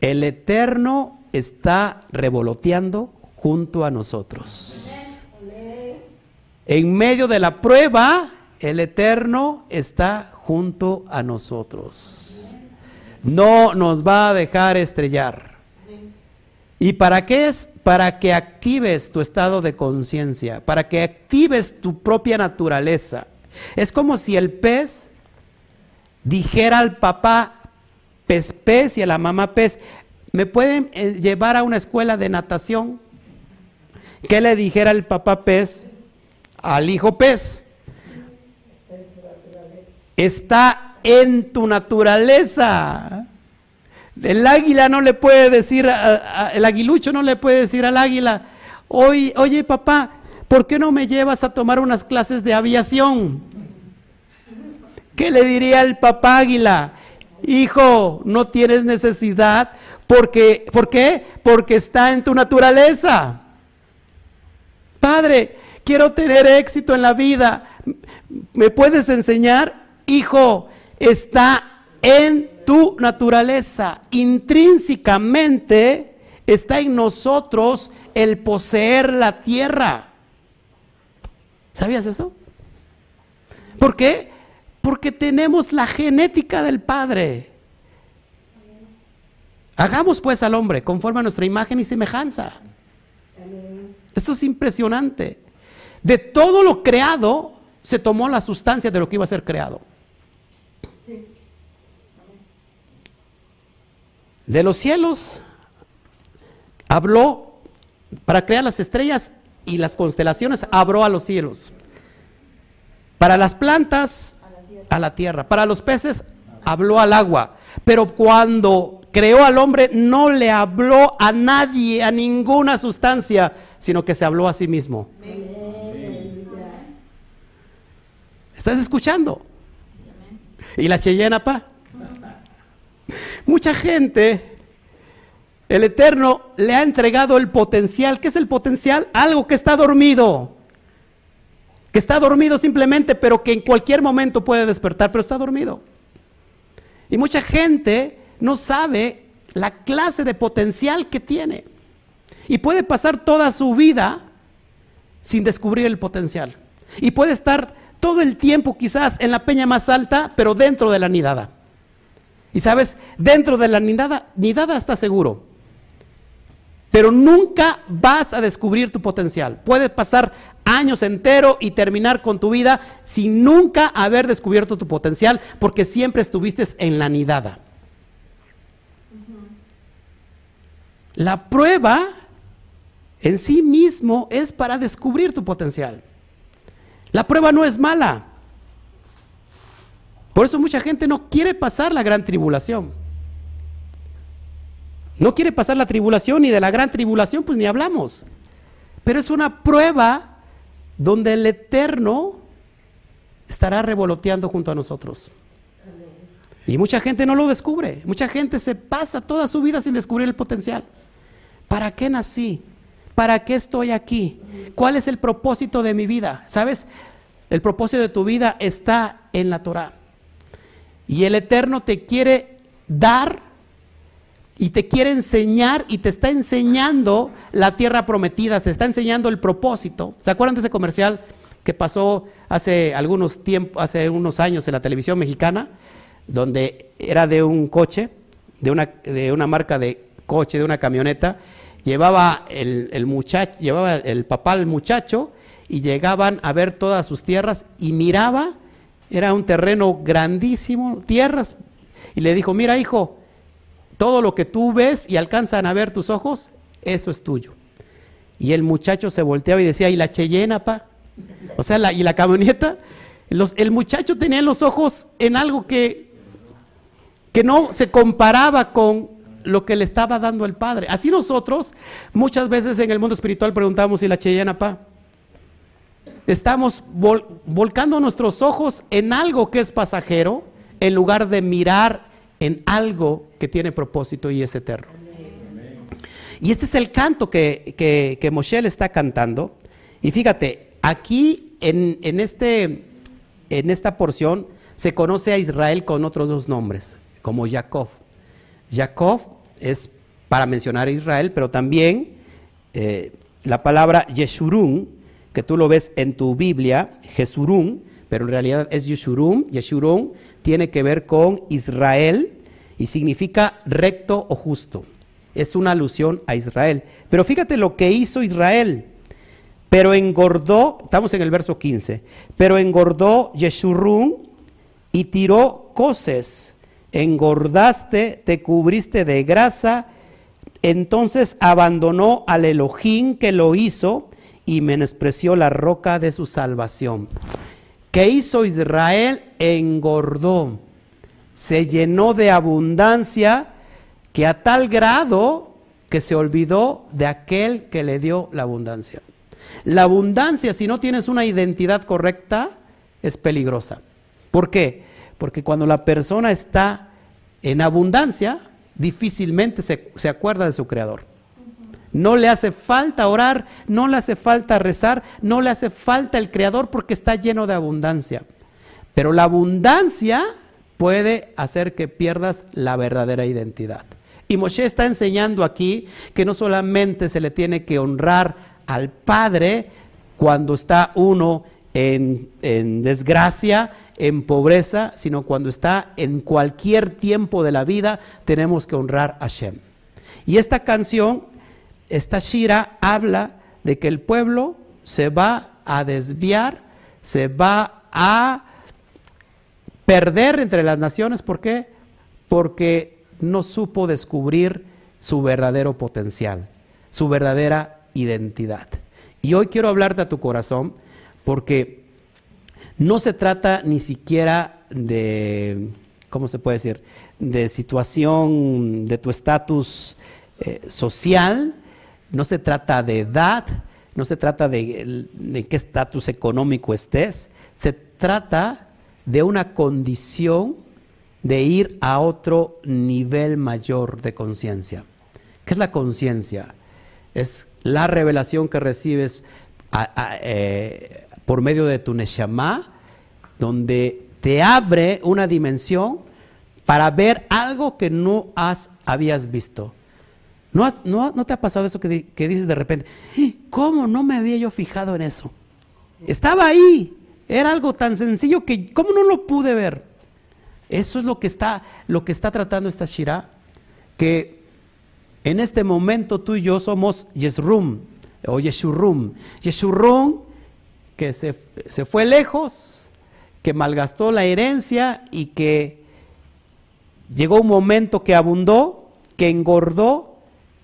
El Eterno está revoloteando junto a nosotros. En medio de la prueba, el Eterno está junto a nosotros no nos va a dejar estrellar. ¿Y para qué es? Para que actives tu estado de conciencia, para que actives tu propia naturaleza. Es como si el pez dijera al papá pez pez y a la mamá pez, ¿me pueden eh, llevar a una escuela de natación? ¿Qué le dijera el papá pez al hijo pez? Está en tu naturaleza. El águila no le puede decir, el aguilucho no le puede decir al águila, oye, oye papá, ¿por qué no me llevas a tomar unas clases de aviación? ¿Qué le diría el papá águila? Hijo, no tienes necesidad porque, ¿por qué? Porque está en tu naturaleza. Padre, quiero tener éxito en la vida. ¿Me puedes enseñar? Hijo, está en tu naturaleza. Intrínsecamente está en nosotros el poseer la tierra. ¿Sabías eso? ¿Por qué? Porque tenemos la genética del Padre. Hagamos pues al hombre conforme a nuestra imagen y semejanza. Esto es impresionante. De todo lo creado se tomó la sustancia de lo que iba a ser creado. De los cielos habló para crear las estrellas y las constelaciones, habló a los cielos. Para las plantas, a la tierra. Para los peces, habló al agua. Pero cuando creó al hombre, no le habló a nadie, a ninguna sustancia, sino que se habló a sí mismo. ¿Estás escuchando? ¿Y la Cheyenne, pa? Mucha gente, el Eterno le ha entregado el potencial. ¿Qué es el potencial? Algo que está dormido. Que está dormido simplemente, pero que en cualquier momento puede despertar, pero está dormido. Y mucha gente no sabe la clase de potencial que tiene. Y puede pasar toda su vida sin descubrir el potencial. Y puede estar todo el tiempo quizás en la peña más alta, pero dentro de la nidada. Y sabes, dentro de la nidada, nidada está seguro. Pero nunca vas a descubrir tu potencial. Puedes pasar años enteros y terminar con tu vida sin nunca haber descubierto tu potencial, porque siempre estuviste en la nidada. La prueba en sí mismo es para descubrir tu potencial. La prueba no es mala. Por eso mucha gente no quiere pasar la gran tribulación. No quiere pasar la tribulación y de la gran tribulación pues ni hablamos. Pero es una prueba donde el Eterno estará revoloteando junto a nosotros. Y mucha gente no lo descubre. Mucha gente se pasa toda su vida sin descubrir el potencial. ¿Para qué nací? ¿Para qué estoy aquí? ¿Cuál es el propósito de mi vida? ¿Sabes? El propósito de tu vida está en la Torah. Y el Eterno te quiere dar y te quiere enseñar y te está enseñando la tierra prometida, te está enseñando el propósito. ¿Se acuerdan de ese comercial que pasó hace algunos tiempos, hace unos años en la televisión mexicana, donde era de un coche, de una, de una marca de coche, de una camioneta, llevaba el, muchacho, llevaba el papá al muchacho y llegaban a ver todas sus tierras y miraba, era un terreno grandísimo, tierras, y le dijo, mira hijo, todo lo que tú ves y alcanzan a ver tus ojos, eso es tuyo. Y el muchacho se volteaba y decía, ¿y la Cheyenne, pa? O sea, la, ¿y la camioneta? el muchacho tenía los ojos en algo que, que no se comparaba con lo que le estaba dando el Padre. Así nosotros muchas veces en el mundo espiritual preguntamos, ¿y la Cheyenne, pa? Estamos volcando nuestros ojos en algo que es pasajero en lugar de mirar en algo que tiene propósito y es eterno. Y este es el canto que, que, Moshe le está cantando. Y fíjate, aquí en, en, este, en esta porción se conoce a Israel con otros dos nombres, como Jacob. Jacob es para mencionar a Israel, pero también eh, la palabra Yeshurun, que tú lo ves en tu Biblia, Jesurun, pero en realidad es Yeshurun, Yeshurun tiene que ver con Israel y significa recto o justo. Es una alusión a Israel. Pero fíjate lo que hizo Israel. Pero engordó, estamos en el verso 15, pero engordó Yeshurun y tiró coces. Engordaste, te cubriste de grasa. Entonces abandonó al Elohim que lo hizo y menospreció la roca de su salvación. ¿Qué hizo Israel? Engordó se llenó de abundancia que a tal grado que se olvidó de aquel que le dio la abundancia. La abundancia, si no tienes una identidad correcta, es peligrosa. ¿Por qué? Porque cuando la persona está en abundancia, difícilmente se, se acuerda de su creador. No le hace falta orar, no le hace falta rezar, no le hace falta el creador porque está lleno de abundancia. Pero la abundancia puede hacer que pierdas la verdadera identidad. Y Moshe está enseñando aquí que no solamente se le tiene que honrar al Padre cuando está uno en, desgracia, en pobreza, sino cuando está en cualquier tiempo de la vida, tenemos que honrar a Shem. Y esta canción, esta Shira, habla de que el pueblo se va a desviar, se va a perder entre las naciones. ¿Por qué? Porque no supo descubrir su verdadero potencial, su verdadera identidad. Y hoy quiero hablarte a tu corazón porque no se trata ni siquiera de, ¿cómo se puede decir?, de situación, de tu estatus eh, social, no se trata de edad, no se trata de, qué estatus económico estés, se trata de una condición de ir a otro nivel mayor de conciencia. ¿Qué es la conciencia? Es la revelación que recibes eh, por medio de tu Neshama, donde te abre una dimensión para ver algo que no has, habías visto. ¿No, no, te ha pasado eso que, que, dices de repente? ¡Eh! ¿Cómo no me había yo fijado en eso? Estaba ahí. Era algo tan sencillo que ¿cómo no lo pude ver? Eso es lo que está, lo que está tratando esta Shira, que en este momento tú y yo somos Yesrum o Yeshurrum. Yeshurrum que se, se fue lejos, que malgastó la herencia y que llegó un momento que abundó, que engordó,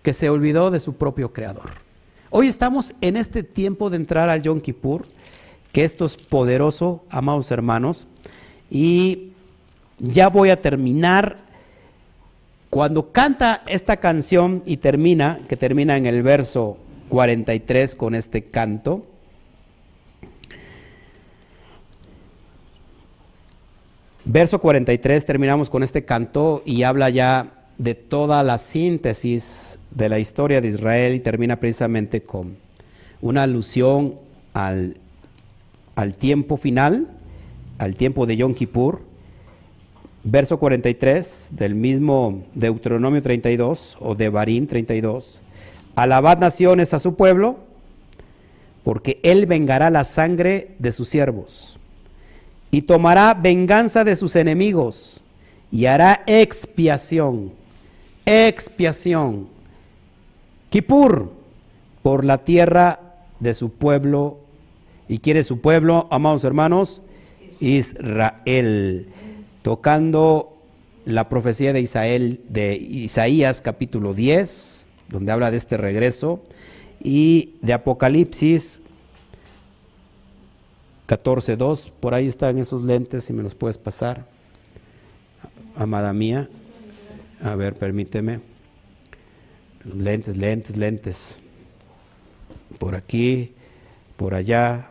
que se olvidó de su propio creador. Hoy estamos en este tiempo de entrar al Yom Kippur, que esto es poderoso, amados hermanos, y ya voy a terminar. Cuando canta esta canción y termina, que termina en el verso 43 con este canto, verso 43 terminamos con este canto y habla ya de toda la síntesis de la historia de Israel y termina precisamente con una alusión al, al tiempo final, al tiempo de Yom Kippur, verso 43 del mismo Deuteronomio 32 o de Barín 32. Alabad naciones a su pueblo, porque él vengará la sangre de sus siervos y tomará venganza de sus enemigos y hará expiación, expiación, Kippur, por la tierra de su pueblo. ¿Y quiere su pueblo, amados hermanos? Israel tocando la profecía de, Isael, de Isaías capítulo 10, donde habla de este regreso, y de Apocalipsis 14.2, por ahí están esos lentes, si me los puedes pasar, amada mía. A ver, permíteme. Lentes, lentes, lentes. Por aquí, por allá.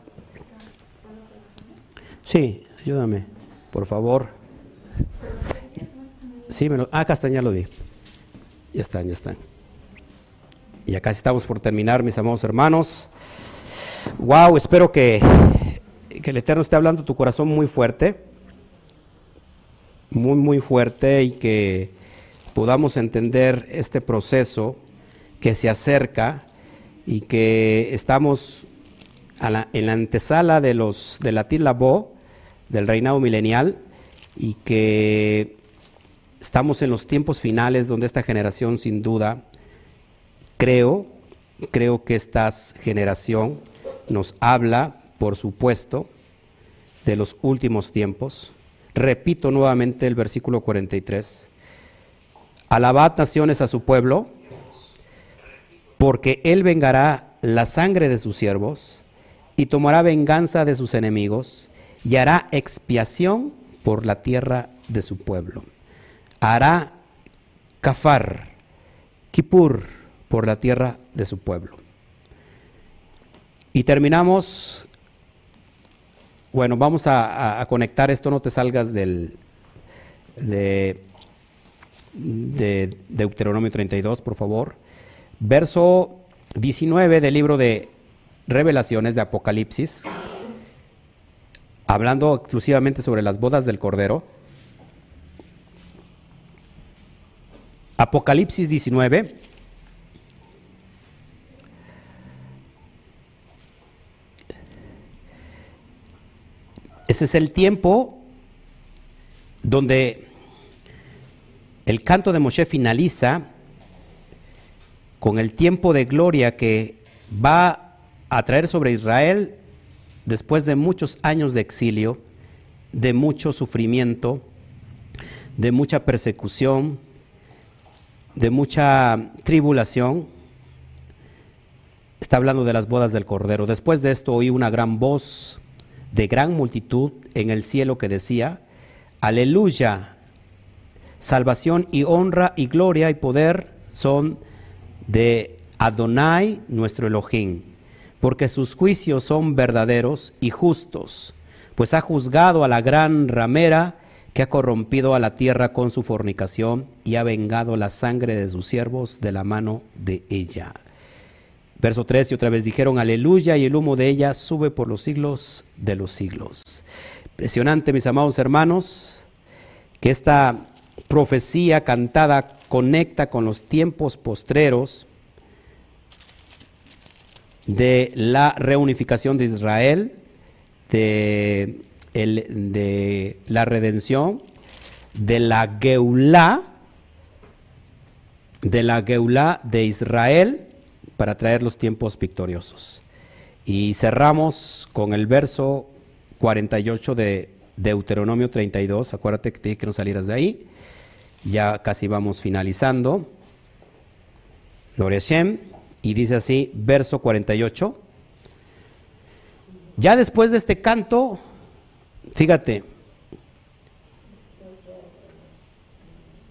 Sí, ayúdame, por favor. Sí, me lo, ah, ya lo vi. Ya están, ya están. Y acá estamos por terminar, mis amados hermanos. Wow, espero que, que el Eterno esté hablando tu corazón muy fuerte. Muy, muy fuerte y que podamos entender este proceso que se acerca y que estamos en la antesala de los de la Tilabó, del reinado milenial, y que estamos en los tiempos finales donde esta generación sin duda, creo, creo que esta generación nos habla, por supuesto, de los últimos tiempos. Repito nuevamente el versículo 43. Alabad naciones a su pueblo, porque él vengará la sangre de sus siervos y tomará venganza de sus enemigos y hará expiación por la tierra de su pueblo. Hará kafar, kipur, por la tierra de su pueblo. Y terminamos, bueno, vamos a, conectar esto, no te salgas del, de, de Deuteronomio 32, por favor. Verso 19 del libro de Revelaciones de Apocalipsis hablando exclusivamente sobre las bodas del Cordero. Apocalipsis 19. Ese es el tiempo donde el canto de Moshe finaliza con el tiempo de gloria que va a traer sobre Israel después de muchos años de exilio, de mucho sufrimiento, de mucha persecución, de mucha tribulación, está hablando de las bodas del Cordero. Después de esto oí una gran voz de gran multitud en el cielo que decía, aleluya, salvación y honra y gloria y poder son de Adonai nuestro Elohim porque sus juicios son verdaderos y justos, pues ha juzgado a la gran ramera que ha corrompido a la tierra con su fornicación y ha vengado la sangre de sus siervos de la mano de ella. Verso 3, y otra vez dijeron, aleluya, y el humo de ella sube por los siglos de los siglos. Impresionante, mis amados hermanos, que esta profecía cantada conecta con los tiempos postreros de la reunificación de Israel, de, la redención, de la Geulá, de la Geulá de Israel para traer los tiempos victoriosos. Y cerramos con el verso 48 de Deuteronomio 32. Acuérdate que te que no salieras de ahí. Ya casi vamos finalizando. Gloria Y dice así, verso 48. Ya después de este canto, fíjate,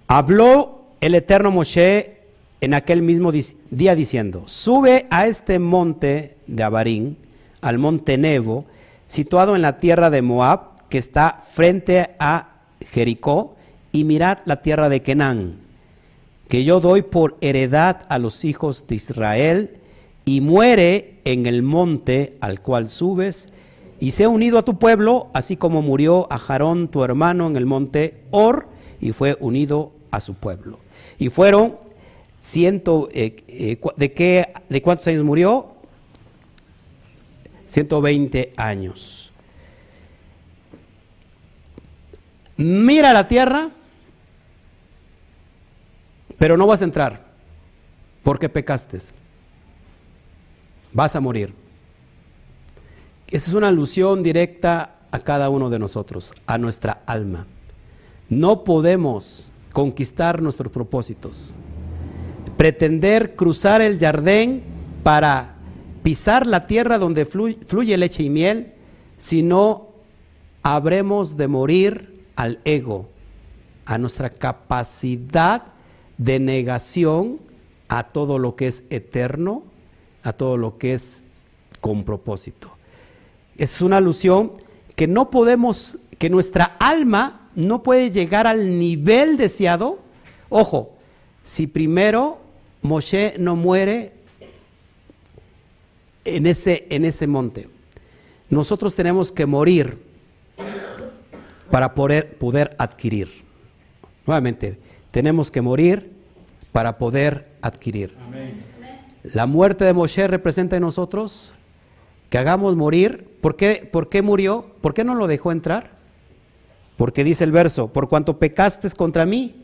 habló el eterno Moshe en aquel mismo día diciendo, sube a este monte de Abarín, al monte Nebo, situado en la tierra de Moab, que está frente a Jericó, y mirad la tierra de Kenán, que yo doy por heredad a los hijos de Israel, y muere en el monte al cual subes, y se ha unido a tu pueblo, así como murió a Jarón tu hermano en el monte Or, y fue unido a su pueblo. Y fueron ciento, eh, eh, ¿de, qué, ¿de cuántos años murió? 120 años. Mira la tierra, pero no vas a entrar, porque pecaste. Vas a morir. Esa es una alusión directa a cada uno de nosotros, a nuestra alma. No podemos conquistar nuestros propósitos pretender cruzar el jardín para pisar la tierra donde fluye, leche y miel, sino habremos de morir al ego, a nuestra capacidad de negación a todo lo que es eterno, a todo lo que es con propósito. Es una alusión que no podemos, que nuestra alma no puede llegar al nivel deseado. Ojo, si primero Moshe no muere en ese, en ese monte. Nosotros tenemos que morir para poder, poder adquirir. Nuevamente, tenemos que morir para poder adquirir. La muerte de Moshe representa en nosotros que hagamos morir. ¿Por qué, ¿Por qué murió? ¿Por qué no lo dejó entrar? Porque dice el verso, por cuanto pecaste contra mí,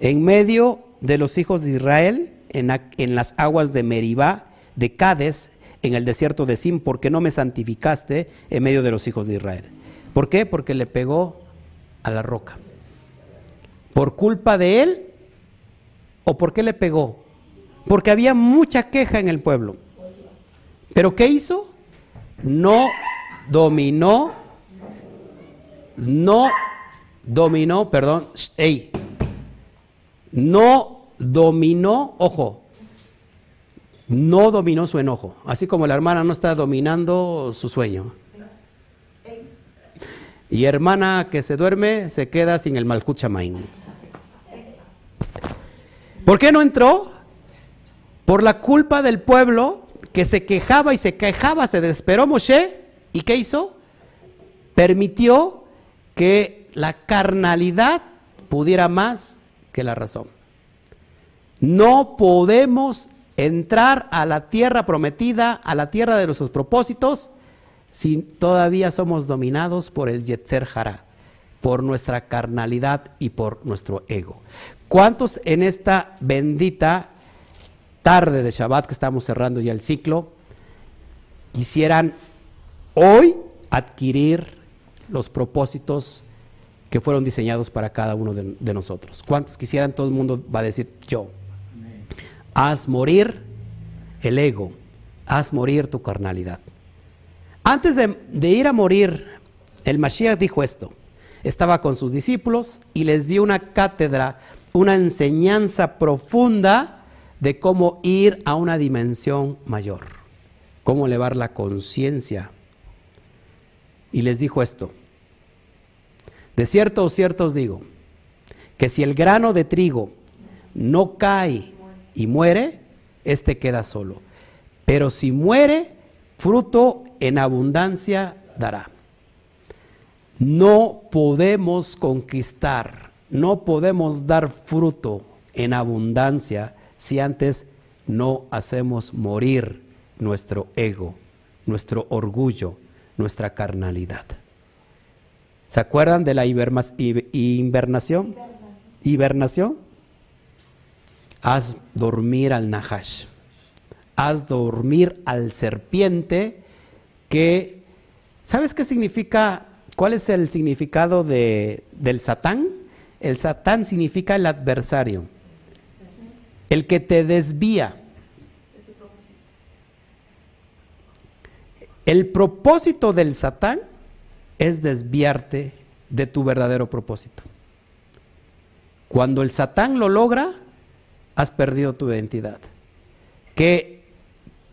en medio de los hijos de Israel en, las aguas de Meribá, de Cades, en el desierto de Sim, porque no me santificaste en medio de los hijos de Israel. ¿Por qué? Porque le pegó a la roca. ¿Por culpa de él? ¿O por qué le pegó? Porque había mucha queja en el pueblo. ¿Pero qué hizo? No dominó, no dominó, perdón, ey, no dominó, ojo, no dominó su enojo, así como la hermana no está dominando su sueño. Y hermana que se duerme se queda sin el Malkut ¿Por qué no entró? Por la culpa del pueblo que se quejaba y se quejaba, se desesperó Moshe. ¿Y qué hizo? Permitió que la carnalidad pudiera más que la razón. No podemos entrar a la tierra prometida, a la tierra de nuestros propósitos, si todavía somos dominados por el Yetzer Hara, por nuestra carnalidad y por nuestro ego. ¿Cuántos en esta bendita tarde de Shabbat que estamos cerrando ya el ciclo quisieran hoy adquirir los propósitos que fueron diseñados para cada uno de, nosotros. ¿Cuántos quisieran? Todo el mundo va a decir yo. Haz morir el ego, haz morir tu carnalidad. Antes de, de ir a morir, el Mashiach dijo esto. Estaba con sus discípulos y les dio una cátedra, una enseñanza profunda de cómo ir a una dimensión mayor, cómo elevar la conciencia. Y les dijo esto, De cierto o cierto os digo, que si el grano de trigo no cae y muere, éste queda solo. Pero si muere, fruto en abundancia dará. No podemos conquistar, no podemos dar fruto en abundancia si antes no hacemos morir nuestro ego, nuestro orgullo, nuestra carnalidad. ¿Se acuerdan de la hibernación? Hibernación. Haz dormir al Nahash. Haz dormir al serpiente que... ¿Sabes qué significa? ¿Cuál es el significado de, del Satán? El Satán significa el adversario, el que te desvía. El propósito del Satán es desviarte de tu verdadero propósito. Cuando el Satán lo logra, has perdido tu identidad. ¿Qué,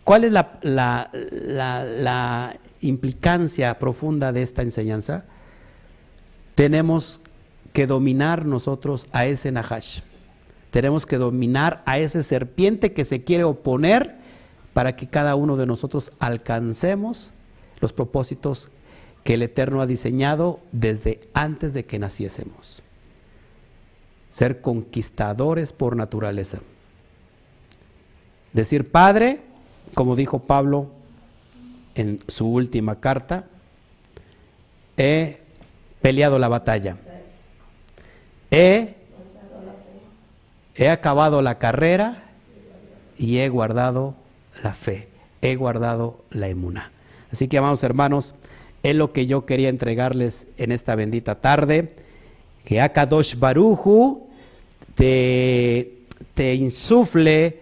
¿Cuál es la, la, implicancia profunda de esta enseñanza? Tenemos que dominar nosotros a ese Nahash. Tenemos que dominar a ese serpiente que se quiere oponer para que cada uno de nosotros alcancemos los propósitos que el Eterno ha diseñado desde antes de que naciésemos. Ser conquistadores por naturaleza. Decir, Padre, como dijo Pablo en su última carta, he peleado la batalla. He, he acabado la carrera y he guardado la fe. He guardado la emuna. Así que, amados hermanos, es lo que yo quería entregarles en esta bendita tarde. Que Akadosh Baruju te, te insufle,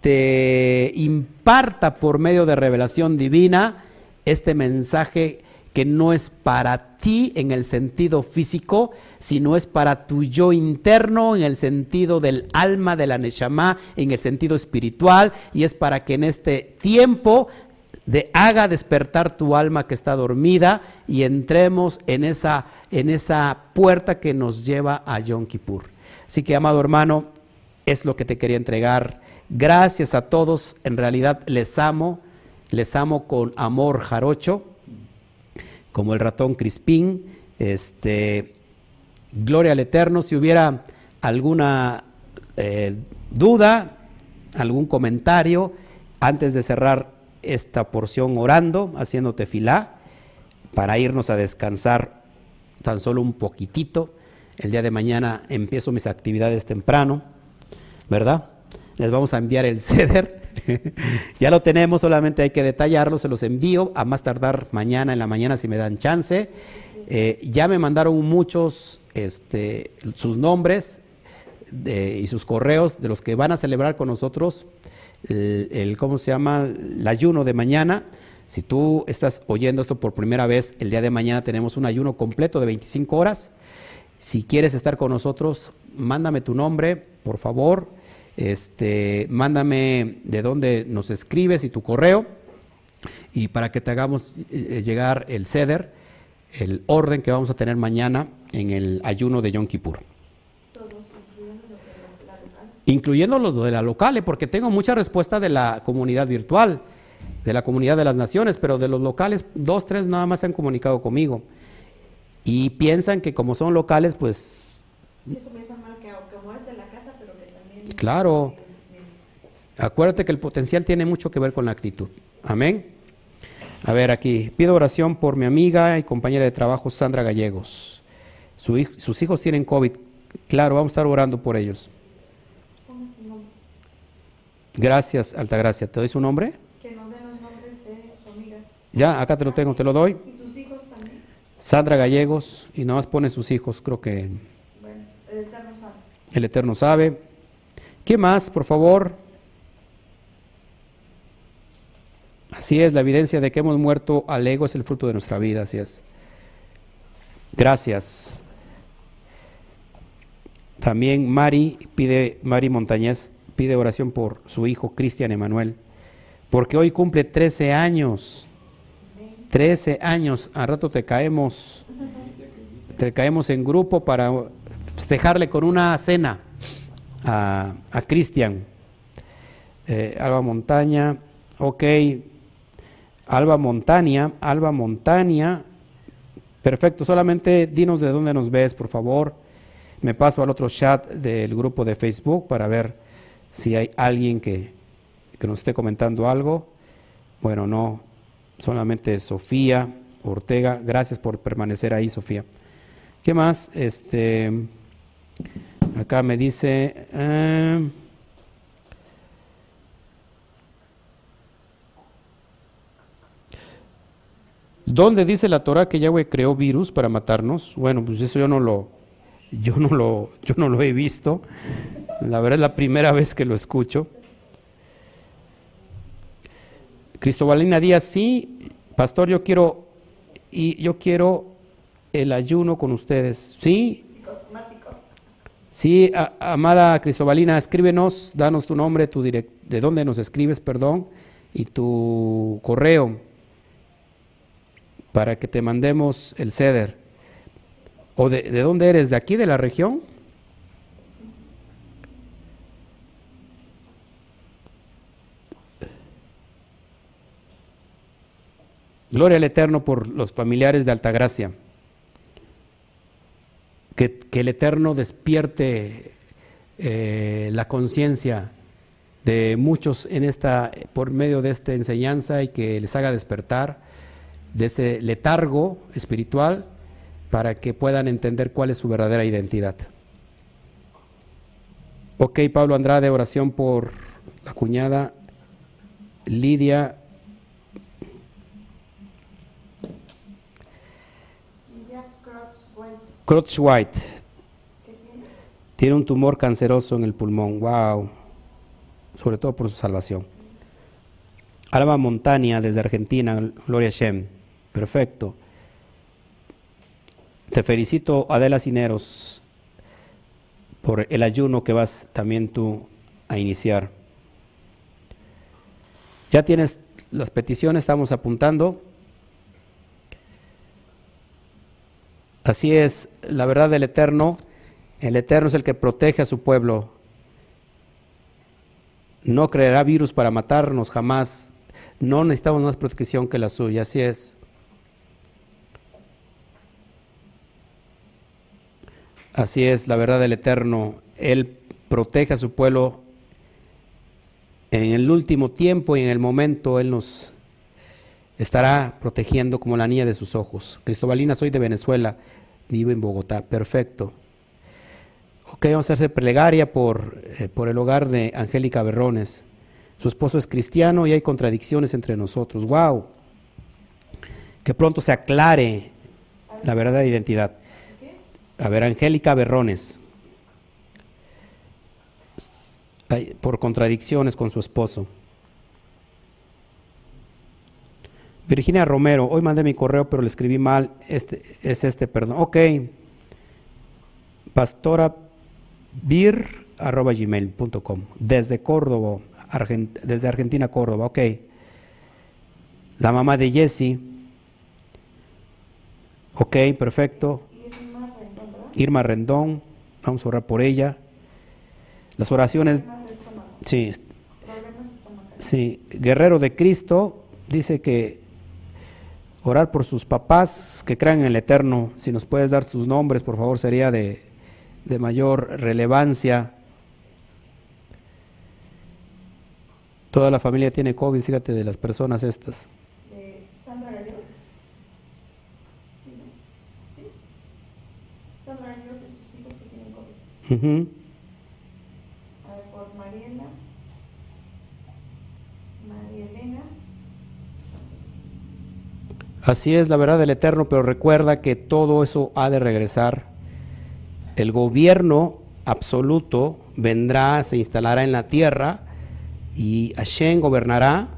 te imparta por medio de revelación divina este mensaje que no es para ti en el sentido físico, sino es para tu yo interno en el sentido del alma, de la Neshama, en el sentido espiritual, y es para que en este tiempo de haga despertar tu alma que está dormida y entremos en esa, en esa puerta que nos lleva a Yom Kippur. Así que, amado hermano, es lo que te quería entregar. Gracias a todos, en realidad les amo, les amo con amor jarocho, como el ratón Crispín. Este, gloria al Eterno. Si hubiera alguna eh, duda, algún comentario, antes de cerrar esta porción orando, haciéndote filá, para irnos a descansar tan solo un poquitito. El día de mañana empiezo mis actividades temprano, ¿verdad? Les vamos a enviar el ceder. ya lo tenemos, solamente hay que detallarlo, se los envío a más tardar mañana en la mañana si me dan chance. Eh, ya me mandaron muchos este, sus nombres y sus correos de los que van a celebrar con nosotros el, ¿cómo se llama? El ayuno de mañana. Si tú estás oyendo esto por primera vez, el día de mañana tenemos un ayuno completo de 25 horas. Si quieres estar con nosotros, mándame tu nombre, por favor. Este, mándame de dónde nos escribes y tu correo y para que te hagamos eh, eh, llegar el ceder, el orden que vamos a tener mañana en el ayuno de Yom Kippur incluyendo los de la locales, porque tengo mucha respuesta de la comunidad virtual, de la comunidad de las naciones, pero de los locales, dos, tres nada más se han comunicado conmigo. Y piensan que como son locales, pues mal que como es de la casa, pero que también... Claro. Acuérdate que el potencial tiene mucho que ver con la actitud. Amén. A ver, aquí, pido oración por mi amiga y compañera de trabajo, Sandra Gallegos. sus hijos tienen COVID. Claro, vamos a estar orando por ellos. Gracias, Altagracia. ¿Te doy su nombre? Que nos den los nombres de su amiga. Ya, acá te lo tengo, te lo doy. ¿Y sus hijos también? Sandra Gallegos, y nada más pone sus hijos, creo que... Bueno, el Eterno sabe. El Eterno sabe. ¿Qué más, por favor? Así es, la evidencia de que hemos muerto al ego es el fruto de nuestra vida, así es. Gracias. También Mari pide, Mari Montañez, pide oración por su hijo Cristian Emanuel, porque hoy cumple 13 años. 13 años, a rato te caemos. te caemos en grupo para festejarle con una cena a, a Cristian. Eh, Alba Montaña, ok. Alba Montaña, Alba Montaña. Perfecto, solamente dinos de dónde nos ves, por favor. Me paso al otro chat del grupo de Facebook para ver si hay alguien que, que nos esté comentando algo. Bueno, no, solamente Sofía Ortega. Gracias por permanecer ahí, Sofía. ¿Qué más? Este, acá me dice... eh, ¿Dónde dice la Torah que Yahweh creó virus para matarnos? Bueno, pues eso yo no lo, yo no lo, yo no lo he visto. La verdad es la primera vez que lo escucho. Cristobalina Díaz, sí, pastor, yo quiero y yo quiero el ayuno con ustedes. Sí. Sí, amada Cristobalina, escríbenos, danos tu nombre, tu direc- de dónde nos escribes, perdón, y tu correo para que te mandemos el ceder. ¿O de, de dónde eres? ¿De aquí, de la región? Gloria al Eterno por los familiares de Altagracia. Que, que el Eterno despierte eh, la conciencia de muchos en esta, por medio de esta enseñanza y que les haga despertar de ese letargo espiritual para que puedan entender cuál es su verdadera identidad. Ok, Pablo Andrade, oración por la cuñada Lidia Crotchwhite. ¿qué tiene? Un tumor canceroso en el pulmón. Wow. Sobre todo por su salvación. Alba Montaña desde Argentina. Gloria Shem. Perfecto. Te felicito, Adela Cineros, por el ayuno que vas también tú a iniciar. Ya tienes las peticiones, estamos apuntando. Así es, la verdad del Eterno, el Eterno es el que protege a su pueblo. No creerá virus para matarnos jamás. No necesitamos más protección que la suya, así es. Así es, la verdad del Eterno, Él protege a su pueblo en el último tiempo y en el momento Él nos estará protegiendo como la niña de sus ojos. Cristobalina, soy de Venezuela, vivo en Bogotá, perfecto. Ok, vamos a hacer plegaria por, eh, por el hogar de Angélica Berrones. Su esposo es cristiano y hay contradicciones entre nosotros. ¡Wow! Que pronto se aclare la verdadera identidad. A ver, Angélica Berrones. Por contradicciones con su esposo. Virginia Romero, hoy mandé mi correo, pero le escribí mal. Este es este, perdón. Ok. Pastora bir arroba gmail.com desde Córdoba, Argent- desde Argentina, Córdoba, ok. La mamá de Jesse, ok, perfecto. Irma Rendón. Irma Rendón, vamos a orar por ella. Las oraciones, sí, sí. Guerrero de Cristo dice que orar por sus papás que crean en el Eterno. Si nos puedes dar sus nombres, por favor, sería de, de mayor relevancia. Toda la familia tiene COVID, fíjate, de las personas estas. De Sandra Gallegos. Sí, ¿no? Sí. Sandra Gallegos y sus hijos que tienen COVID. Ujú. A ver, por Mariela. María Elena. Así es la verdad del Eterno, pero recuerda que todo eso ha de regresar. El gobierno absoluto vendrá, se instalará en la tierra y Hashem gobernará.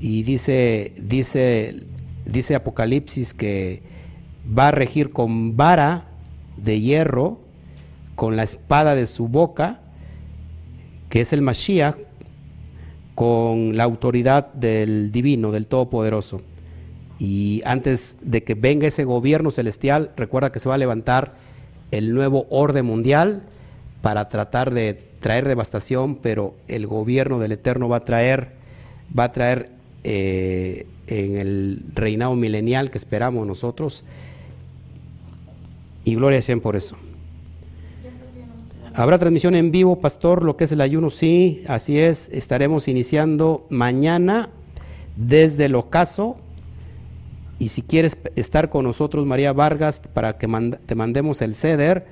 Y dice, dice, dice Apocalipsis que va a regir con vara de hierro, con la espada de su boca, que es el Mashiach, con la autoridad del divino, del Todopoderoso. Y antes de que venga ese gobierno celestial, recuerda que se va a levantar el nuevo orden mundial para tratar de traer devastación, pero el gobierno del Eterno va a traer, va a traer eh, en el reinado milenial que esperamos nosotros. Y gloria a Dios por eso. ¿Habrá transmisión en vivo, pastor? Lo que es el ayuno, sí, así es. Estaremos iniciando mañana desde el ocaso. Y si quieres estar con nosotros, María Vargas, para que te mandemos el ceder,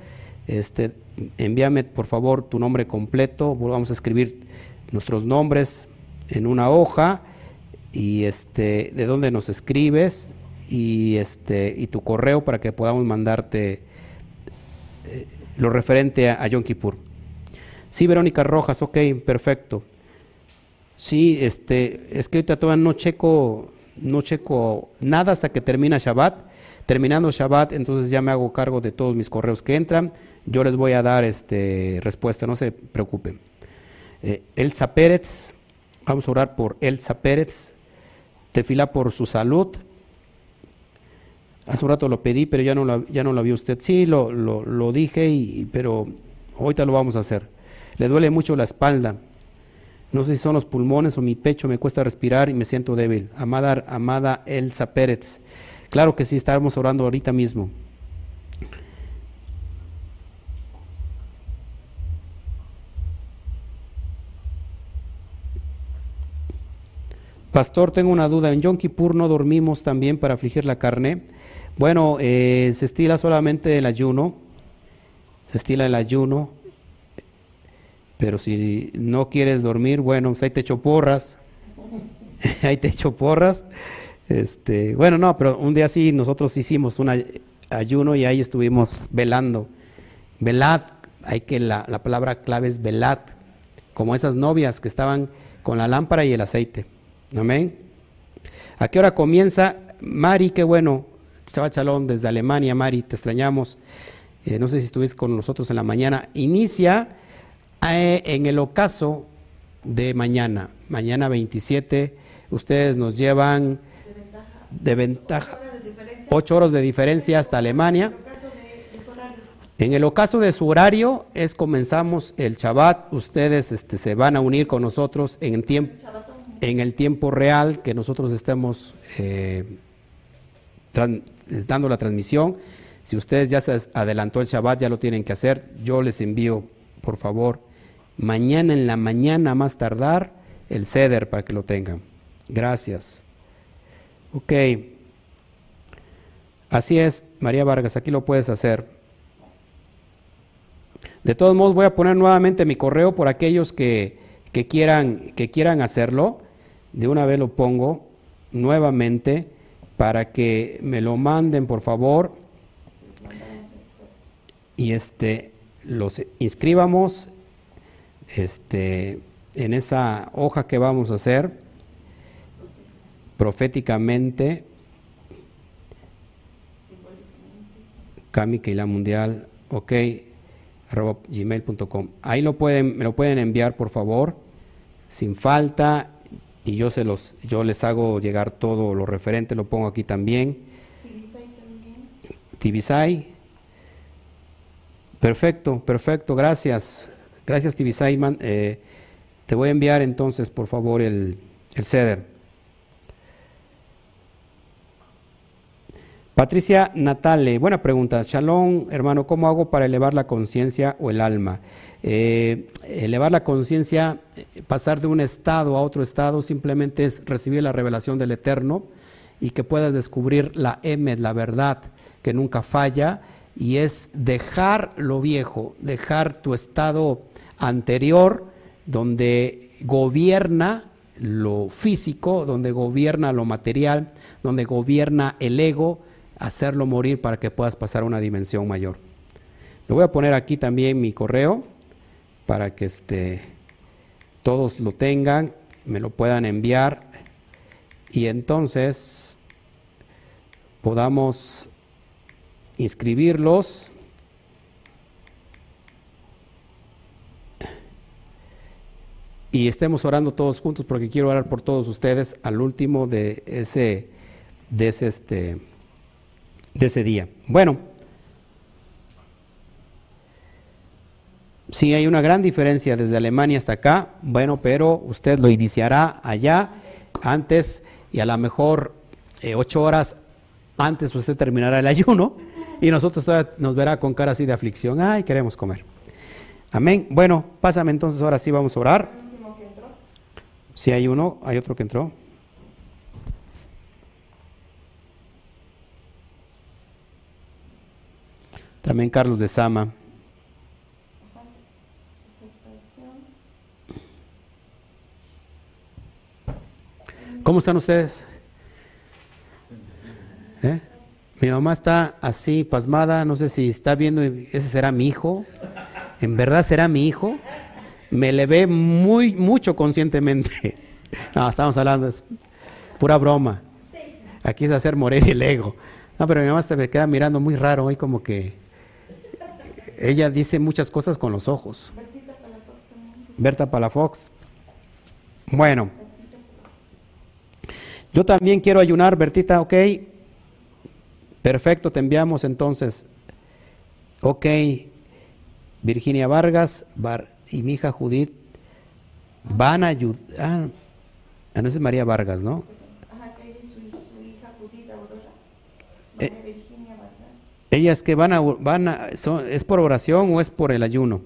este, envíame por favor tu nombre completo. Vamos a escribir nuestros nombres en una hoja y este, de dónde nos escribes y, este, y tu correo para que podamos mandarte eh, lo referente a, Yom Kippur. Sí, Verónica Rojas, ok, perfecto. Sí, este, es que ahorita todavía no checo, no checo nada hasta que termina Shabbat. Terminando Shabbat, entonces ya me hago cargo de todos mis correos que entran. Yo les voy a dar este, respuesta, no se preocupen. Eh, Elsa Pérez, vamos a orar por Elsa Pérez. Tefila por su salud. Hace un rato lo pedí, pero ya no la, ya no la vio usted. Sí, lo, lo, dije, y, pero ahorita lo vamos a hacer. Le duele mucho la espalda. No sé si son los pulmones o mi pecho, me cuesta respirar y me siento débil. Amada, amada Elsa Pérez. Claro que sí, estábamos orando ahorita mismo. Pastor, tengo una duda. En Yom Kippur no dormimos también para afligir la carne. Bueno, eh, se estila solamente el ayuno, se estila el ayuno, pero si no quieres dormir, bueno, pues ahí te echo porras, ahí te echo porras. Este, bueno, no, pero un día sí nosotros hicimos un ayuno y ahí estuvimos velando. Velad, hay que la, la palabra clave es velad, como esas novias que estaban con la lámpara y el aceite. Amén. ¿A qué hora comienza? Mari, qué bueno, estaba Chalón desde Alemania, Mari, te extrañamos. Eh, no sé si estuviste con nosotros en la mañana. Inicia en el ocaso de mañana, mañana 27. Ustedes nos llevan de ventaja, ocho horas de diferencia hasta Alemania. En el ocaso de su horario es comenzamos el Shabbat. Ustedes este, se van a unir con nosotros en tiempo, en el tiempo real que nosotros estemos eh, dando la transmisión. Si ustedes ya se adelantó el Shabbat, ya lo tienen que hacer. Yo les envío, por favor, mañana en la mañana, más tardar, el ceder para que lo tengan. Gracias. Ok. Así es, María Vargas, aquí lo puedes hacer. De todos modos, voy a poner nuevamente mi correo por aquellos que, que, quieran, que quieran hacerlo. De una vez lo pongo nuevamente para que me lo manden, por favor. Y este los inscribamos este en esa hoja que vamos a hacer proféticamente Cami la Mundial, ok, arroba gmail.com. Ahí lo pueden, me lo pueden enviar, por favor, sin falta y yo se los yo les hago llegar todo lo referente, lo pongo aquí también. Tibisay. Perfecto, perfecto, gracias. Gracias Tibisay. Eh, te voy a enviar entonces, por favor, el, el ceder. Patricia Natale, buena pregunta. Shalom, hermano, ¿cómo hago para elevar la conciencia o el alma? Eh, elevar la conciencia, pasar de un estado a otro estado, simplemente es recibir la revelación del Eterno y que puedas descubrir la Emed, la verdad que nunca falla, y es dejar lo viejo, dejar tu estado anterior donde gobierna lo físico, donde gobierna lo material, donde gobierna el ego, hacerlo morir para que puedas pasar a una dimensión mayor. Lo voy a poner aquí también mi correo para que este, todos lo tengan, me lo puedan enviar y entonces podamos inscribirlos. Y estemos orando todos juntos porque quiero orar por todos ustedes al último de ese de ese, este, de ese día. Bueno, sí hay una gran diferencia desde Alemania hasta acá, bueno, pero usted lo iniciará allá antes y a lo mejor eh, ocho horas antes usted terminará el ayuno y nosotros nos verá con cara así de aflicción, ay, queremos comer. Amén. Bueno, pásame entonces, ahora sí vamos a orar. Si hay uno, hay otro que entró. También Carlos de Sama. ¿Cómo están ustedes? ¿Eh? Mi mamá está así, pasmada, no sé si está viendo, ese será mi hijo, en verdad será mi hijo, me le ve muy, mucho conscientemente. No, estamos hablando, es pura broma. Aquí es hacer morir el ego. No, pero mi mamá se me queda mirando muy raro hoy como que ella dice muchas cosas con los ojos. Berta Palafox. Bueno. Yo también quiero ayunar, Bertita, ok. Perfecto, te enviamos entonces. Ok, Virginia Vargas y mi hija Judith van a ayudar. Ah, ah, no es María Vargas, ¿no? Ajá, que su, hija Judith Aurora. Eh, Virginia Vargas. Ellas que van a, van a son, ¿es por oración o es por el ayuno?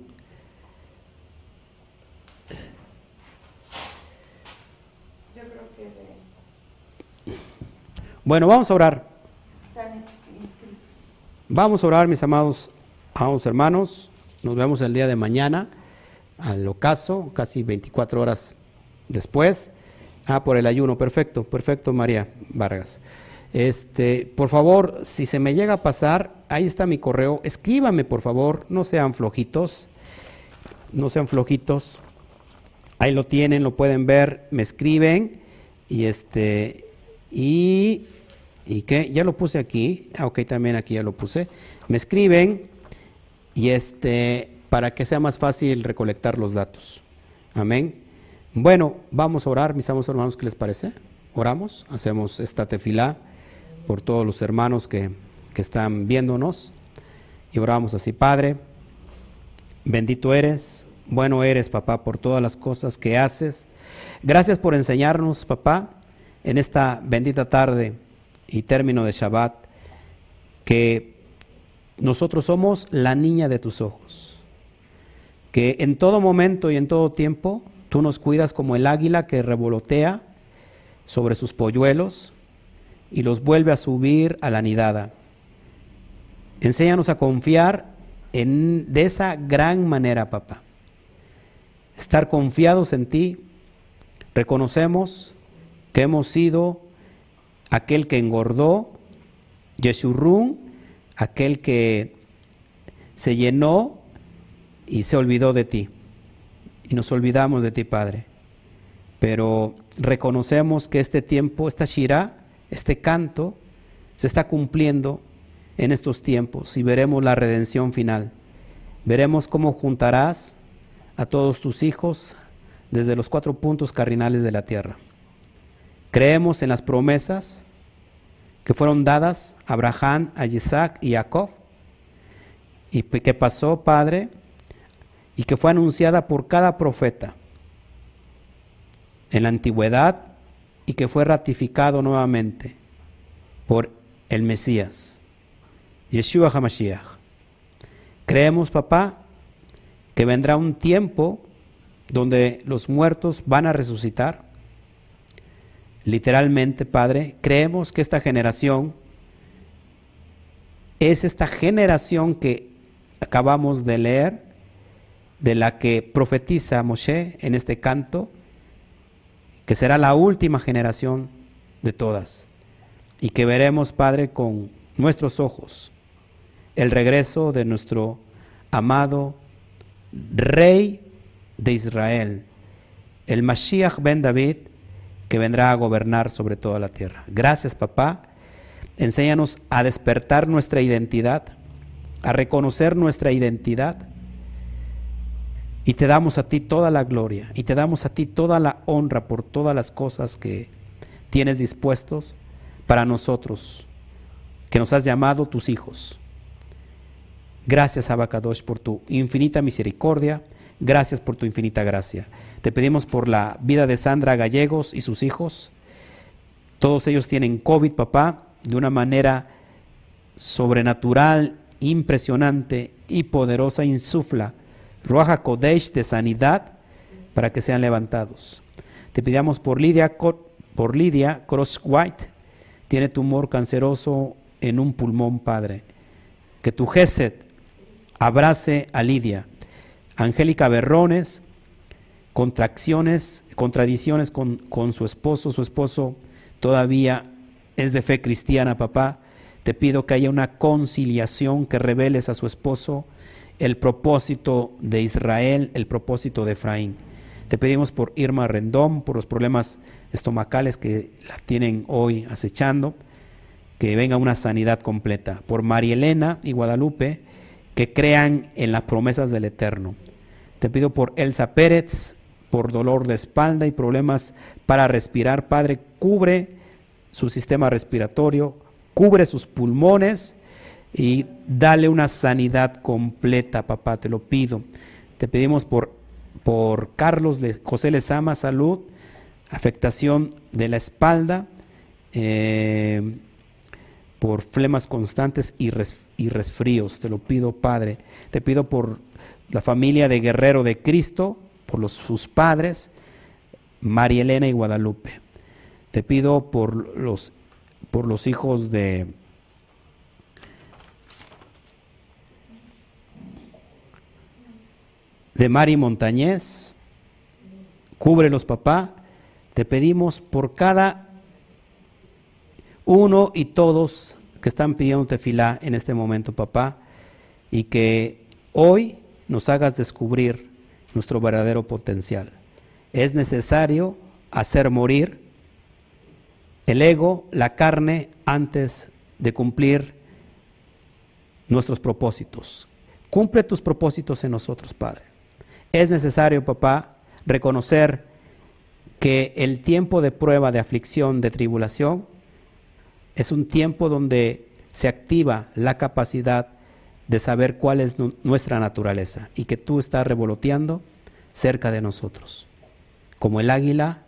Yo creo que de... Bueno, vamos a orar. Vamos a orar, mis amados, amados hermanos. Nos vemos el día de mañana al ocaso, casi 24 horas después. Ah, por el ayuno, perfecto, perfecto, María Vargas. Este, por favor, si se me llega a pasar, ahí está mi correo, escríbame, por favor, no sean flojitos, no sean flojitos. Ahí lo tienen, lo pueden ver, me escriben y este y ¿Y qué? Ya lo puse aquí. Ah, ok, también aquí ya lo puse. Me escriben y este, para que sea más fácil recolectar los datos. Amén. Bueno, vamos a orar, mis amados hermanos, ¿qué les parece? Oramos, hacemos esta tefilá por todos los hermanos que, que están viéndonos y oramos así, Padre, bendito eres, bueno eres, papá, por todas las cosas que haces. Gracias por enseñarnos, papá, en esta bendita tarde y término de Shabbat, que nosotros somos la niña de tus ojos, que en todo momento y en todo tiempo tú nos cuidas como el águila que revolotea sobre sus polluelos y los vuelve a subir a la nidada. Enséñanos a confiar en, de esa gran manera, papá. Estar confiados en ti. Reconocemos que hemos sido aquel que engordó, Yeshurun, aquel que se llenó y se olvidó de ti. Y nos olvidamos de ti, Padre. Pero reconocemos que este tiempo, esta Shirah, este canto, se está cumpliendo en estos tiempos y veremos la redención final. Veremos cómo juntarás a todos tus hijos desde los cuatro puntos cardinales de la tierra. Creemos en las promesas que fueron dadas a Abraham, a Isaac y a Jacob, y que pasó, Padre, y que fue anunciada por cada profeta en la antigüedad y que fue ratificado nuevamente por el Mesías, Yeshua HaMashiach. Creemos, papá, que vendrá un tiempo donde los muertos van a resucitar Literalmente, Padre, creemos que esta generación es esta generación que acabamos de leer, de la que profetiza Moshe en este canto, que será la última generación de todas, y que veremos, Padre, con nuestros ojos el regreso de nuestro amado Rey de Israel, el Mashiach ben David, que vendrá a gobernar sobre toda la tierra. Gracias, papá. Enséñanos a despertar nuestra identidad, a reconocer nuestra identidad. Y te damos a ti toda la gloria y te damos a ti toda la honra por todas las cosas que tienes dispuestos para nosotros, que nos has llamado tus hijos. Gracias, Abacadosh, por tu infinita misericordia. Gracias por tu infinita gracia. Te pedimos por la vida de Sandra Gallegos y sus hijos. Todos ellos tienen COVID, papá, de una manera sobrenatural, impresionante y poderosa. Insufla Ruaja Kodesh de sanidad para que sean levantados. Te pedimos por Lidia, por Lidia Cross White. Tiene tumor canceroso en un pulmón, Padre. Que tu Gesed abrace a Lidia. Angélica Berrones, contracciones, contradicciones con, con su esposo. Su esposo todavía es de fe cristiana, papá. Te pido que haya una conciliación, que reveles a su esposo el propósito de Israel, el propósito de Efraín. Te pedimos por Irma Rendón, por los problemas estomacales que la tienen hoy acechando, que venga una sanidad completa. Por María Elena y Guadalupe, que crean en las promesas del Eterno. Te pido por Elsa Pérez, por dolor de espalda y problemas para respirar. Padre, cubre su sistema respiratorio, cubre sus pulmones y dale una sanidad completa, papá, te lo pido. Te pedimos por, por Carlos José Lezama, salud, afectación de la espalda, eh, por flemas constantes y, y resfríos. Te lo pido, Padre. Te pido por la familia de Guerrero de Cristo, por los, sus padres, María Elena y Guadalupe. Te pido por los, por los hijos de, de Mari Montañez, cúbrelos papá, te pedimos por cada uno y todos que están pidiendo tefilá en este momento, papá, y que hoy nos hagas descubrir nuestro verdadero potencial. Es necesario hacer morir el ego, la carne, antes de cumplir nuestros propósitos. Cumple tus propósitos en nosotros, Padre. Es necesario, papá, reconocer que el tiempo de prueba, de aflicción, de tribulación, es un tiempo donde se activa la capacidad de saber cuál es nuestra naturaleza y que tú estás revoloteando cerca de nosotros. Como el águila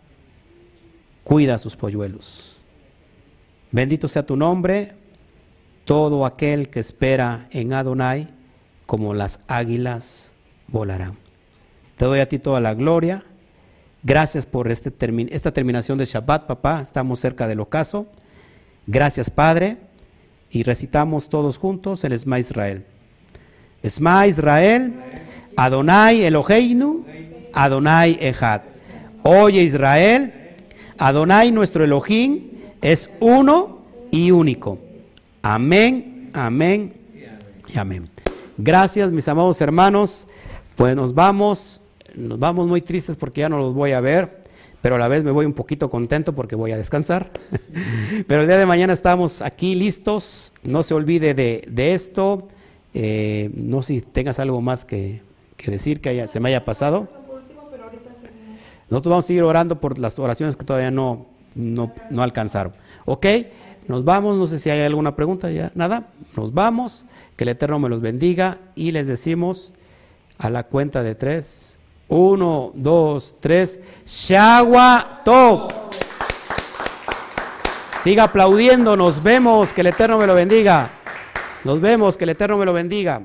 cuida a sus polluelos. Bendito sea tu nombre, todo aquel que espera en Adonai, como las águilas volarán. Te doy a ti toda la gloria. Gracias por este esta terminación de Shabbat, papá. Estamos cerca del ocaso. Gracias, Padre. Y recitamos todos juntos el Esma Israel. Esma Israel, Adonai Eloheinu, Adonai Echad. Oye Israel, Adonai nuestro Elohim es uno y único. Amén, amén y amén. Gracias, mis amados hermanos. Pues nos vamos nos vamos muy tristes porque ya no los voy a ver, pero a la vez me voy un poquito contento porque voy a descansar. pero el día de mañana estamos aquí listos, no se olvide de, esto, eh, no sé si tengas algo más que, decir que se me haya pasado. Nosotros vamos a seguir orando por las oraciones que todavía no, no, no alcanzaron. ¿Ok? Nos vamos, no sé si hay alguna pregunta ya, nada, nos vamos, que el Eterno me los bendiga y les decimos a la cuenta de tres. Uno, dos, tres. Shagua Top. Siga aplaudiendo. Nos vemos. Que el Eterno me lo bendiga. Nos vemos. Que el Eterno me lo bendiga.